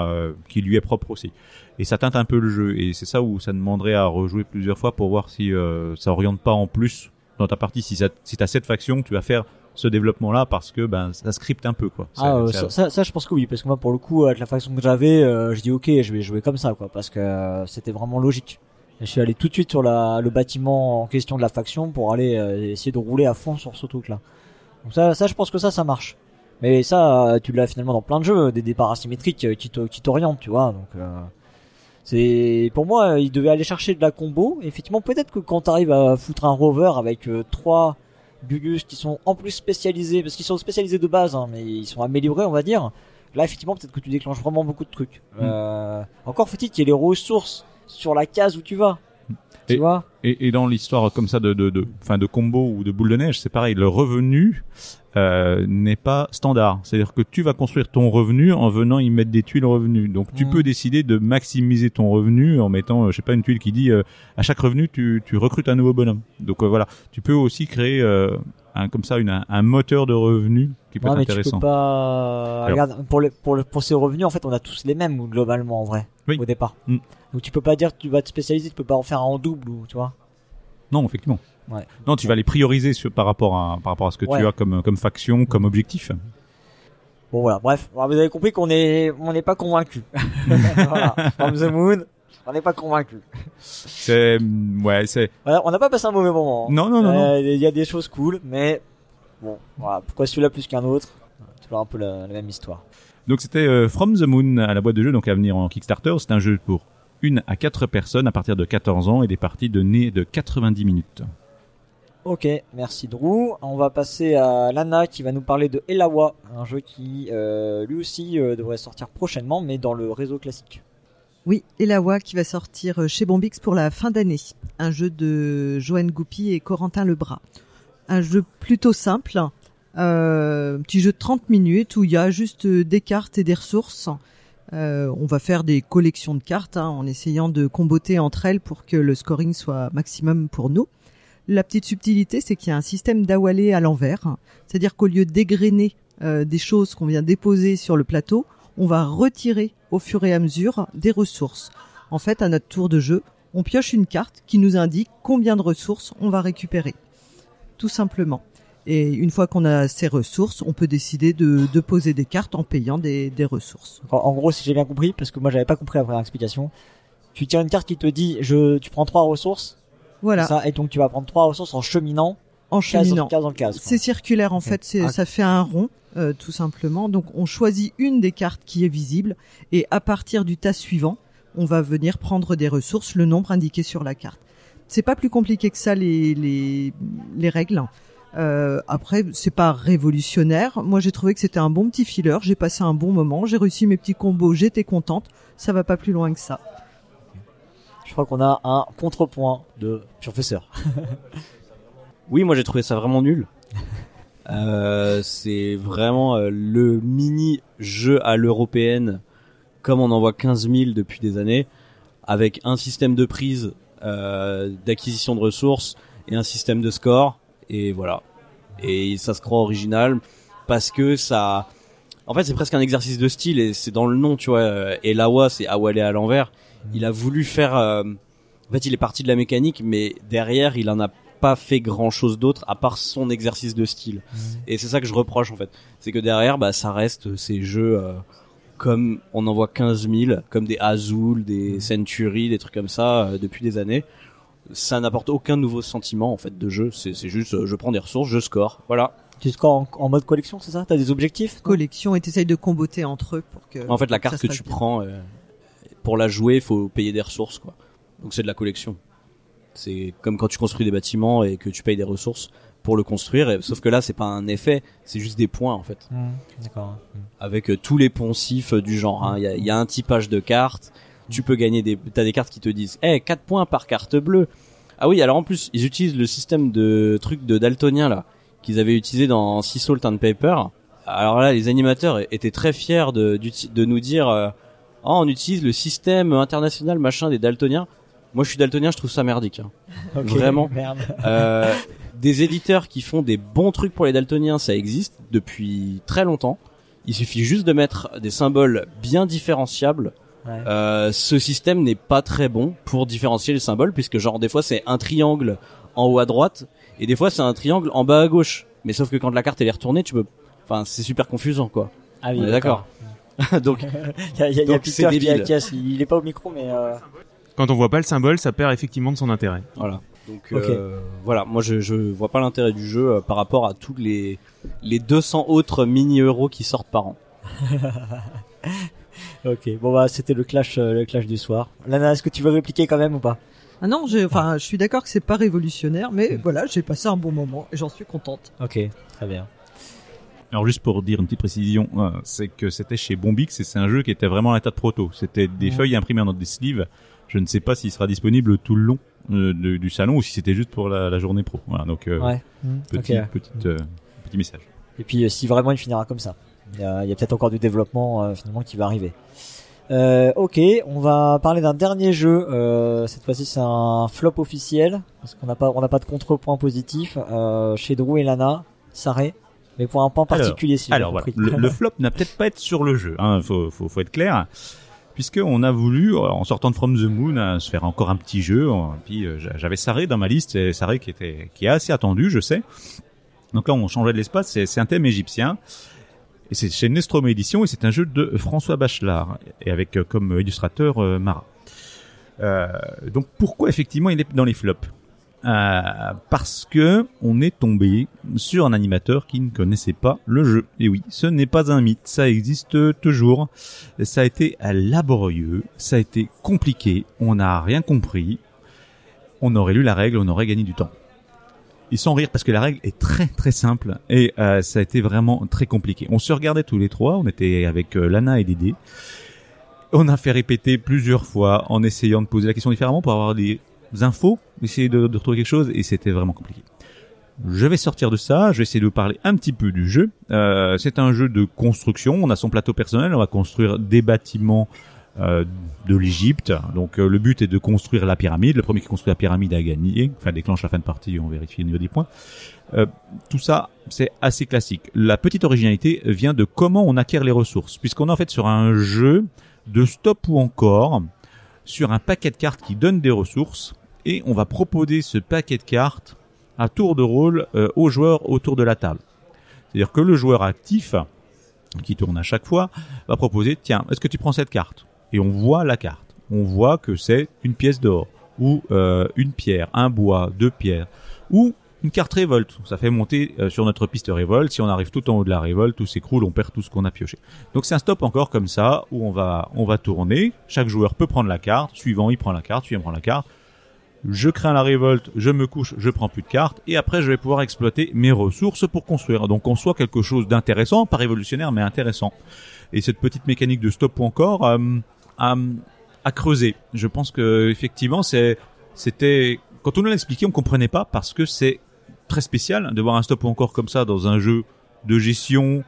qui lui est propre aussi. Et ça teinte un peu le jeu, et c'est ça où ça demanderait à rejouer plusieurs fois pour voir si ça oriente pas en plus dans ta partie. Si, ça, si t'as cette faction, tu vas faire ce développement-là parce que ben ça scripte un peu quoi. Ah, Ça- ça- ça, je pense que oui, parce que moi, pour le coup, avec la façon que j'avais, euh, je dis ok, je vais jouer comme ça, quoi, parce que euh, c'était vraiment logique. Et je suis allé tout de suite sur la, le bâtiment en question de la faction pour aller euh, essayer de rouler à fond sur ce truc-là. Donc ça, ça, je pense que ça, ça marche. Mais ça, euh, tu l'as finalement dans plein de jeux, des départs asymétriques euh, qui te- qui t'orientent, tu vois. Donc euh, c'est pour moi, il devait aller chercher de la combo. Effectivement, peut-être que quand t'arrives à foutre un rover avec euh, trois Gugus qui sont en plus spécialisés, parce qu'ils sont spécialisés de base, hein, mais ils sont améliorés, on va dire. Là, effectivement, peut-être que tu déclenches vraiment beaucoup de trucs. Mm. Euh, encore faut-il qu'il y ait les ressources sur la case où tu vas. Tu Et- vois? Et, et dans l'histoire comme ça de de de, enfin de combo ou de boule de neige, c'est pareil. Le revenu euh, n'est pas standard. C'est-à-dire que tu vas construire ton revenu en venant y mettre des tuiles revenu. Donc tu Mm. peux décider de maximiser ton revenu en mettant, euh, je sais pas, une tuile qui dit euh, à chaque revenu tu, tu recrutes un nouveau bonhomme. Donc euh, voilà, tu peux aussi créer euh, un, comme ça une, un, moteur de revenus qui peut Ouais, être mais tu intéressant. peux pas. Alors. Regarde, pour les pour le, pour ces revenus, en fait, on a tous les mêmes globalement en vrai Oui. au départ. Mm. Donc tu peux pas dire que tu vas te spécialiser, tu peux pas en faire un en double ou tu vois. Non, effectivement. Ouais. Non, tu vas les prioriser sur, par rapport à par rapport à ce que Ouais. tu as comme comme faction, comme objectif. Bon voilà, bref, Alors, vous avez compris qu'on est on n'est pas convaincu. voilà, From the Moon, on n'est pas convaincu. C'est ouais, c'est Voilà, on n'a pas passé un mauvais moment. hein. non non non. Euh, Il y a des choses cool, mais bon, voilà, pourquoi celui-là plus qu'un autre? C'est toujours un peu la, la même histoire. Donc c'était euh, From the Moon à la boîte de jeu, donc à venir en Kickstarter. C'est un jeu pour une à quatre personnes à partir de 14 ans et des parties de nez de 90 minutes. Ok, merci Drew. On va passer à Lana qui va nous parler de Elawa, un jeu qui euh, lui aussi euh, devrait sortir prochainement, mais dans le réseau classique. Oui, Elawa qui va sortir chez Bombix pour la fin d'année. Un jeu de Joanne Goupy et Corentin Lebras. Un jeu plutôt simple. Euh, petit jeu de 30 minutes où il y a juste des cartes et des ressources. Euh, on va faire des collections de cartes hein, en essayant de comboter entre elles pour que le scoring soit maximum pour nous. La petite subtilité, c'est qu'il y a un système d'awalé à l'envers. C'est-à-dire qu'au lieu d'égrener euh, des choses qu'on vient déposer sur le plateau, on va retirer au fur et à mesure des ressources. En fait, à notre tour de jeu, on pioche une carte qui nous indique combien de ressources on va récupérer. Tout simplement. Et une fois qu'on a ces ressources, on peut décider de, de poser des cartes en payant des, des ressources. En, en gros, si j'ai bien compris, parce que moi j'avais pas compris la première explication, tu tiens une carte qui te dit, je, tu prends trois ressources, Voilà, ça, et donc tu vas prendre trois ressources en cheminant, en cheminant. C'est circulaire en fait, c'est, Ah. ça fait un rond euh, tout simplement. Donc on choisit une des cartes qui est visible et à partir du tas suivant, on va venir prendre des ressources, le nombre indiqué sur la carte. C'est pas plus compliqué que ça les les, les règles. Euh, après, c'est pas révolutionnaire. Moi, j'ai trouvé que c'était un bon petit filler. J'ai passé un bon moment. J'ai réussi mes petits combos. J'étais contente. Ça va pas plus loin que ça. Je crois qu'on a un contrepoint de professeur. Oui, moi j'ai trouvé ça vraiment nul. Euh, c'est vraiment euh, le mini jeu à l'européenne, comme on en voit 15 000 depuis des années, avec un système de prise, euh, d'acquisition de ressources et un système de score. Et voilà. Et ça se croit original parce que ça. En fait, c'est presque un exercice de style et c'est dans le nom, tu vois. euh, Et Lawa, c'est Awale à l'envers. Il a voulu faire. euh, En fait, il est parti de la mécanique, mais derrière, il en a pas fait grand chose d'autre à part son exercice de style. Et c'est ça que je reproche en fait. C'est que derrière, bah, ça reste ces jeux euh, comme on en voit 15 000, comme des Azul, des Century, des trucs comme ça euh, depuis des années. Ça n'apporte aucun nouveau sentiment en fait de jeu. C'est juste, euh, je prends des ressources, je score. Voilà. Tu scores en, en mode collection, c'est ça? T'as des objectifs Collection et t'essayes de comboter entre eux pour que. En fait, la carte que tu bien. prends, euh, pour la jouer, il faut payer des ressources quoi. Donc c'est de la collection. C'est comme quand tu construis des bâtiments et que tu payes des ressources pour le construire. et- sauf que là, c'est pas un effet, c'est juste des points en fait. Hmm, D'accord. avec euh, tous les poncifs euh, du genre. hein. Il y, a, il y a un typage de cartes. Tu peux gagner des. T'as des cartes qui te disent, eh, 4 points par carte bleue. Ah oui, alors en plus, ils utilisent le système de trucs de daltonien là qu'ils avaient utilisé dans Sea Salt and Paper. Alors là, les animateurs étaient très fiers de, de nous dire, euh, oh, on utilise le système international machin des daltoniens. Moi, je suis daltonien, je trouve ça merdique. hein. Vraiment. Merde. Euh, des éditeurs qui font des bons trucs pour les daltoniens, ça existe depuis très longtemps. Il suffit juste de mettre des symboles bien différenciables. Ouais. Euh, ce système n'est pas très bon pour différencier les symboles puisque genre des fois c'est un triangle en haut à droite et des fois c'est un triangle en bas à gauche. Mais sauf que quand la carte elle est retournée, tu peux, enfin c'est super confusant quoi. Ah On est d'accord. Donc Il y a, il y a- il y a Donc, c'est Peter qui, débile. qui a- il est pas au micro, mais euh, Quand on voit pas le symbole, ça perd effectivement de son intérêt. Voilà. Donc euh, voilà, moi je je vois pas l'intérêt du jeu euh, par rapport à tous les les 200 autres mini euros qui sortent par an. ok. Bon bah c'était le clash, euh, le clash du soir. Lana, est-ce que tu veux répliquer quand même ou pas? Ah non, enfin, je suis d'accord que c'est pas révolutionnaire, mais voilà, j'ai passé un bon moment et j'en suis contente. Ok, très bien. Alors juste pour dire une petite précision, euh, c'est que c'était chez Bombix et c'est un jeu qui était vraiment à l'état de proto. C'était des Mhm. feuilles imprimées dans des sleeves. Je ne sais pas s'il sera disponible tout le long euh, de- du salon ou si c'était juste pour la, la journée pro. Voilà, donc euh, Ouais. Mm. petit, petite, euh, petit message. Et puis euh, si vraiment il finira comme ça, il y a, il y a peut-être encore du développement euh, finalement qui va arriver. Euh, ok, on va parler d'un dernier jeu. Euh, cette fois-ci, c'est un flop officiel parce qu'on n'a pas, on n'a pas de contrepoint positif euh, chez Drew et Lana, Saré, mais pour un point Alors, particulier. si j'ai Alors voilà, le, le flop n'a peut-être pas être sur le jeu, hein, faut, faut, faut être clair, puisque on a voulu, euh, en sortant de From the Moon, euh, se faire encore un petit jeu. euh, Puis j'a- j'avais Saré dans ma liste, et Saré qui était qui est assez attendu, je sais. Donc là, on changeait de l'espace. C'est c'est un thème égyptien. Et c'est chez Nestrom Édition et c'est un jeu de François Bachelard et avec euh, comme illustrateur euh, Marat. Euh, donc pourquoi effectivement il est dans les flops? Parce que on est tombé sur un animateur qui ne connaissait pas le jeu. Et oui, ce n'est pas un mythe, ça existe toujours. Ça a été laborieux, ça a été compliqué, on n'a rien compris. On aurait lu la règle, on aurait gagné du temps. Et sans rire, parce que la règle est très très simple et euh, ça a été vraiment très compliqué. On se regardait tous les trois, on était avec euh, Lana et Dédé. On a fait répéter plusieurs fois en essayant de poser la question différemment pour avoir des infos, essayer de, de retrouver quelque chose et c'était vraiment compliqué. Je vais sortir de ça, je vais essayer de vous parler un petit peu du jeu. Euh, c'est un jeu de construction, on a son plateau personnel, on va construire des bâtiments de l'Égypte. Donc euh, le but est de construire la pyramide. Le premier qui construit la pyramide a gagné. Enfin déclenche la fin de partie, on vérifie au niveau des points. Euh, tout ça, c'est assez classique. La petite originalité vient de comment on acquiert les ressources, puisqu'on est en fait sur un jeu de stop ou encore sur un paquet de cartes qui donne des ressources et on va proposer ce paquet de cartes à tour de rôle euh, aux joueurs autour de la table. C'est-à-dire que le joueur actif, qui tourne à chaque fois, va proposer, tiens, est-ce que tu prends cette carte? Et on voit la carte. On voit que c'est une pièce d'or, ou euh, une pierre, un bois, deux pierres, ou une carte révolte. Ça fait monter euh, sur notre piste révolte. Si on arrive tout en haut de la révolte, tout s'écroule, on perd tout ce qu'on a pioché. Donc c'est un stop encore comme ça, où on va, on va tourner. Chaque joueur peut prendre la carte. Suivant, il prend la carte. Suivant, prend la carte je crains la révolte, je me couche, je prends plus de cartes, et après je vais pouvoir exploiter mes ressources pour construire. Donc on soit quelque chose d'intéressant, pas révolutionnaire, mais intéressant. Et cette petite mécanique de stop ou encore euh, à, à creuser. Je pense que effectivement c'est c'était quand on nous l'a expliqué, on comprenait pas parce que c'est très spécial de voir un stop ou encore comme ça dans un jeu de gestion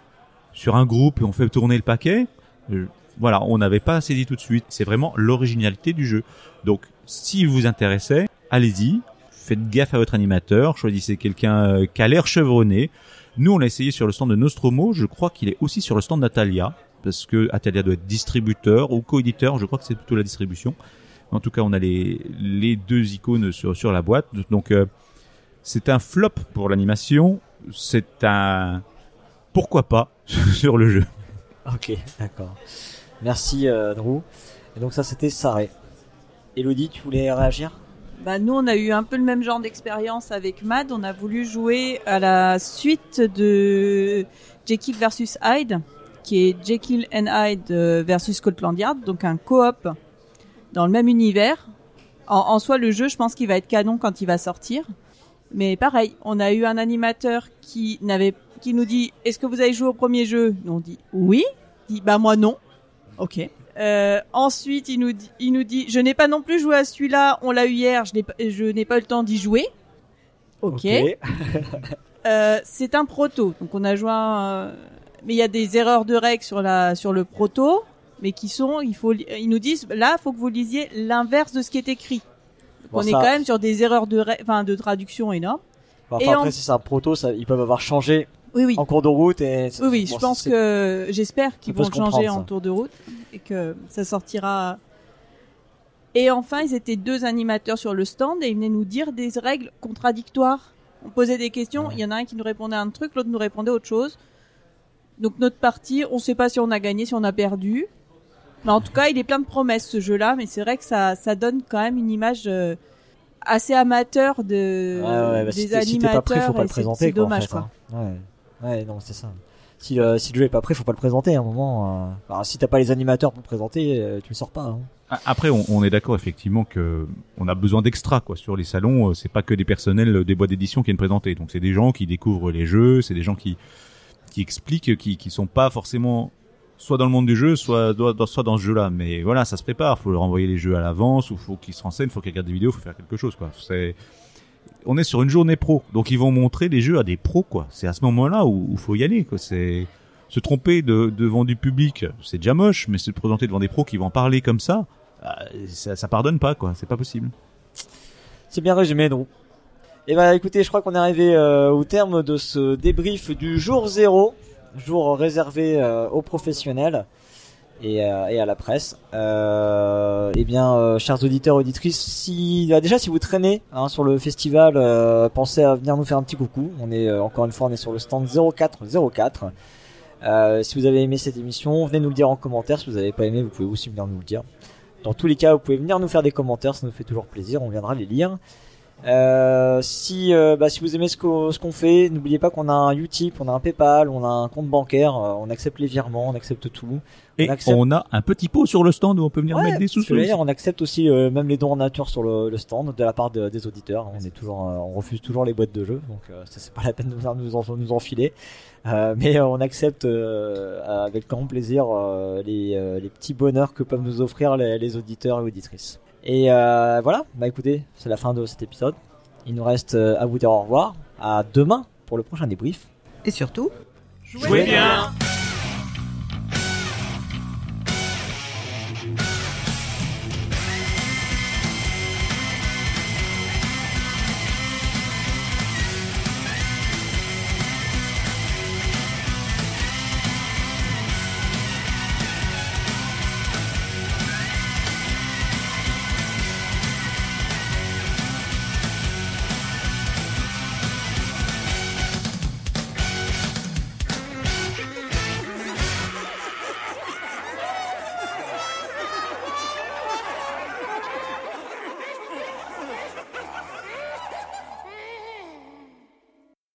sur un groupe et on fait tourner le paquet. Euh, voilà, on n'avait pas saisi tout de suite. C'est vraiment l'originalité du jeu. Donc, si vous intéressez, allez-y. Faites gaffe à votre animateur. Choisissez quelqu'un euh, qui a l'air chevronné. Nous, on l'a essayé sur le stand de Nostromo. Je crois qu'il est aussi sur le stand d'Atalia. Parce que Atalia doit être distributeur ou co-éditeur. Je crois que c'est plutôt la distribution. En tout cas, on a les, les deux icônes sur, sur la boîte. Donc, euh, c'est un flop pour l'animation. C'est un pourquoi pas sur le jeu. Ok, d'accord. Merci euh, Drew. Et donc ça c'était Saré. Elodie, tu voulais réagir? Bah, nous, on a eu un peu le même genre d'expérience avec Mad. On a voulu jouer à la suite de Jekyll versus Hyde, qui est Jekyll and Hyde euh, versus Scotland Yard, donc un coop dans le même univers. En, en soi, le jeu, je pense qu'il va être canon quand il va sortir. Mais pareil, on a eu un animateur qui n'avait, qui nous dit, est-ce que vous avez joué au premier jeu? Nous on dit oui. Il dit bah moi non. Ok. Euh, ensuite, il nous dit, il nous dit, je n'ai pas non plus joué à celui-là. On l'a eu hier. Je n'ai pas, je n'ai pas eu le temps d'y jouer. Ok. Euh, c'est un proto. Donc on a joué. un- mais il y a des erreurs de règles sur la sur le proto, mais qui sont, il faut, ils nous disent là, faut que vous lisiez l'inverse de ce qui est écrit. Donc Bon, on est quand même sur des erreurs de, enfin, de traduction énormes. Enfin, Et après si c'est un proto, ça, ils peuvent avoir changé Oui, oui. en cours de route et Oui, oui, bon, je pense que j'espère qu'ils vont changer en tour de route et que ça sortira. Et enfin, ils étaient deux animateurs sur le stand et ils venaient nous dire des règles contradictoires. On posait des questions, il y en a un qui nous répondait un truc, l'autre nous répondait autre chose. Donc notre partie, on sait pas si on a gagné, si on a perdu. Mais en tout cas, il est plein de promesses ce jeu-là, mais c'est vrai que ça, ça donne quand même une image euh, assez amateur de Ouais, ouais, bah, des si animateurs. si t'es pas prêt, faut pas le c'est- présenter. C'est quoi, en dommage, fait, quoi. hein. Ouais, ouais, non, c'est ça. Si, le- si le jeu est pas prêt, faut pas le présenter à un moment. euh. Alors, si t'as pas les animateurs pour le présenter, euh, tu le sors pas. Hein. Après, on, on est d'accord effectivement que on a besoin d'extra quoi sur les salons. euh, C'est pas que des personnels des boîtes d'édition qui viennent présenter. Donc c'est des gens qui découvrent les jeux, c'est des gens qui qui expliquent, qui qui sont pas forcément soit dans le monde du jeu, soit soit dans ce jeu-là. Mais voilà, ça se prépare. Faut leur envoyer les jeux à l'avance, ou faut qu'ils se renseignent, faut qu'ils regardent des vidéos, faut faire quelque chose, quoi. C'est, on est sur une journée pro, donc ils vont montrer les jeux à des pros, quoi. C'est à ce moment-là où il faut y aller, quoi. C'est se tromper de, devant du public, c'est déjà moche, mais se présenter devant des pros qui vont parler comme ça, euh, ça, ça pardonne pas, quoi. C'est pas possible. C'est bien résumé, donc. Et bah écoutez, je crois qu'on est arrivé euh, au terme de ce débrief du jour zéro, jour réservé euh, aux professionnels et, euh, et à la presse. Et bien, chers auditeurs, auditrices, si bah, déjà si vous traînez hein, sur le festival, pensez à venir nous faire un petit coucou. On est encore une fois, on est sur le stand 0404. Euh, si vous avez aimé cette émission, venez nous le dire en commentaire. Si vous n'avez pas aimé, vous pouvez aussi venir nous le dire. Dans tous les cas, vous pouvez venir nous faire des commentaires, ça nous fait toujours plaisir, on viendra les lire. Euh, si euh, bah, si vous aimez ce qu'on fait, n'oubliez pas qu'on a un Utip, on a un PayPal, on a un compte bancaire, euh, on accepte les virements, on accepte tout. Et accepte- on a un petit pot sur le stand où on peut venir Ouais, mettre des sous-sous. d'ailleurs, on accepte aussi euh, même les dons en nature sur le, le stand de la part de- des auditeurs. On est toujours, euh, on refuse toujours les boîtes de jeux, donc euh, ça c'est pas la peine de nous, nous, en, nous enfiler. Euh, mais on accepte euh, avec grand plaisir euh, les, euh, les petits bonheurs que peuvent nous offrir les, les auditeurs et auditrices. Et euh, voilà, bah écoutez, c'est la fin de cet épisode. Il nous reste euh, à vous dire au revoir. À demain pour le prochain débrief. Et surtout, Jouez bien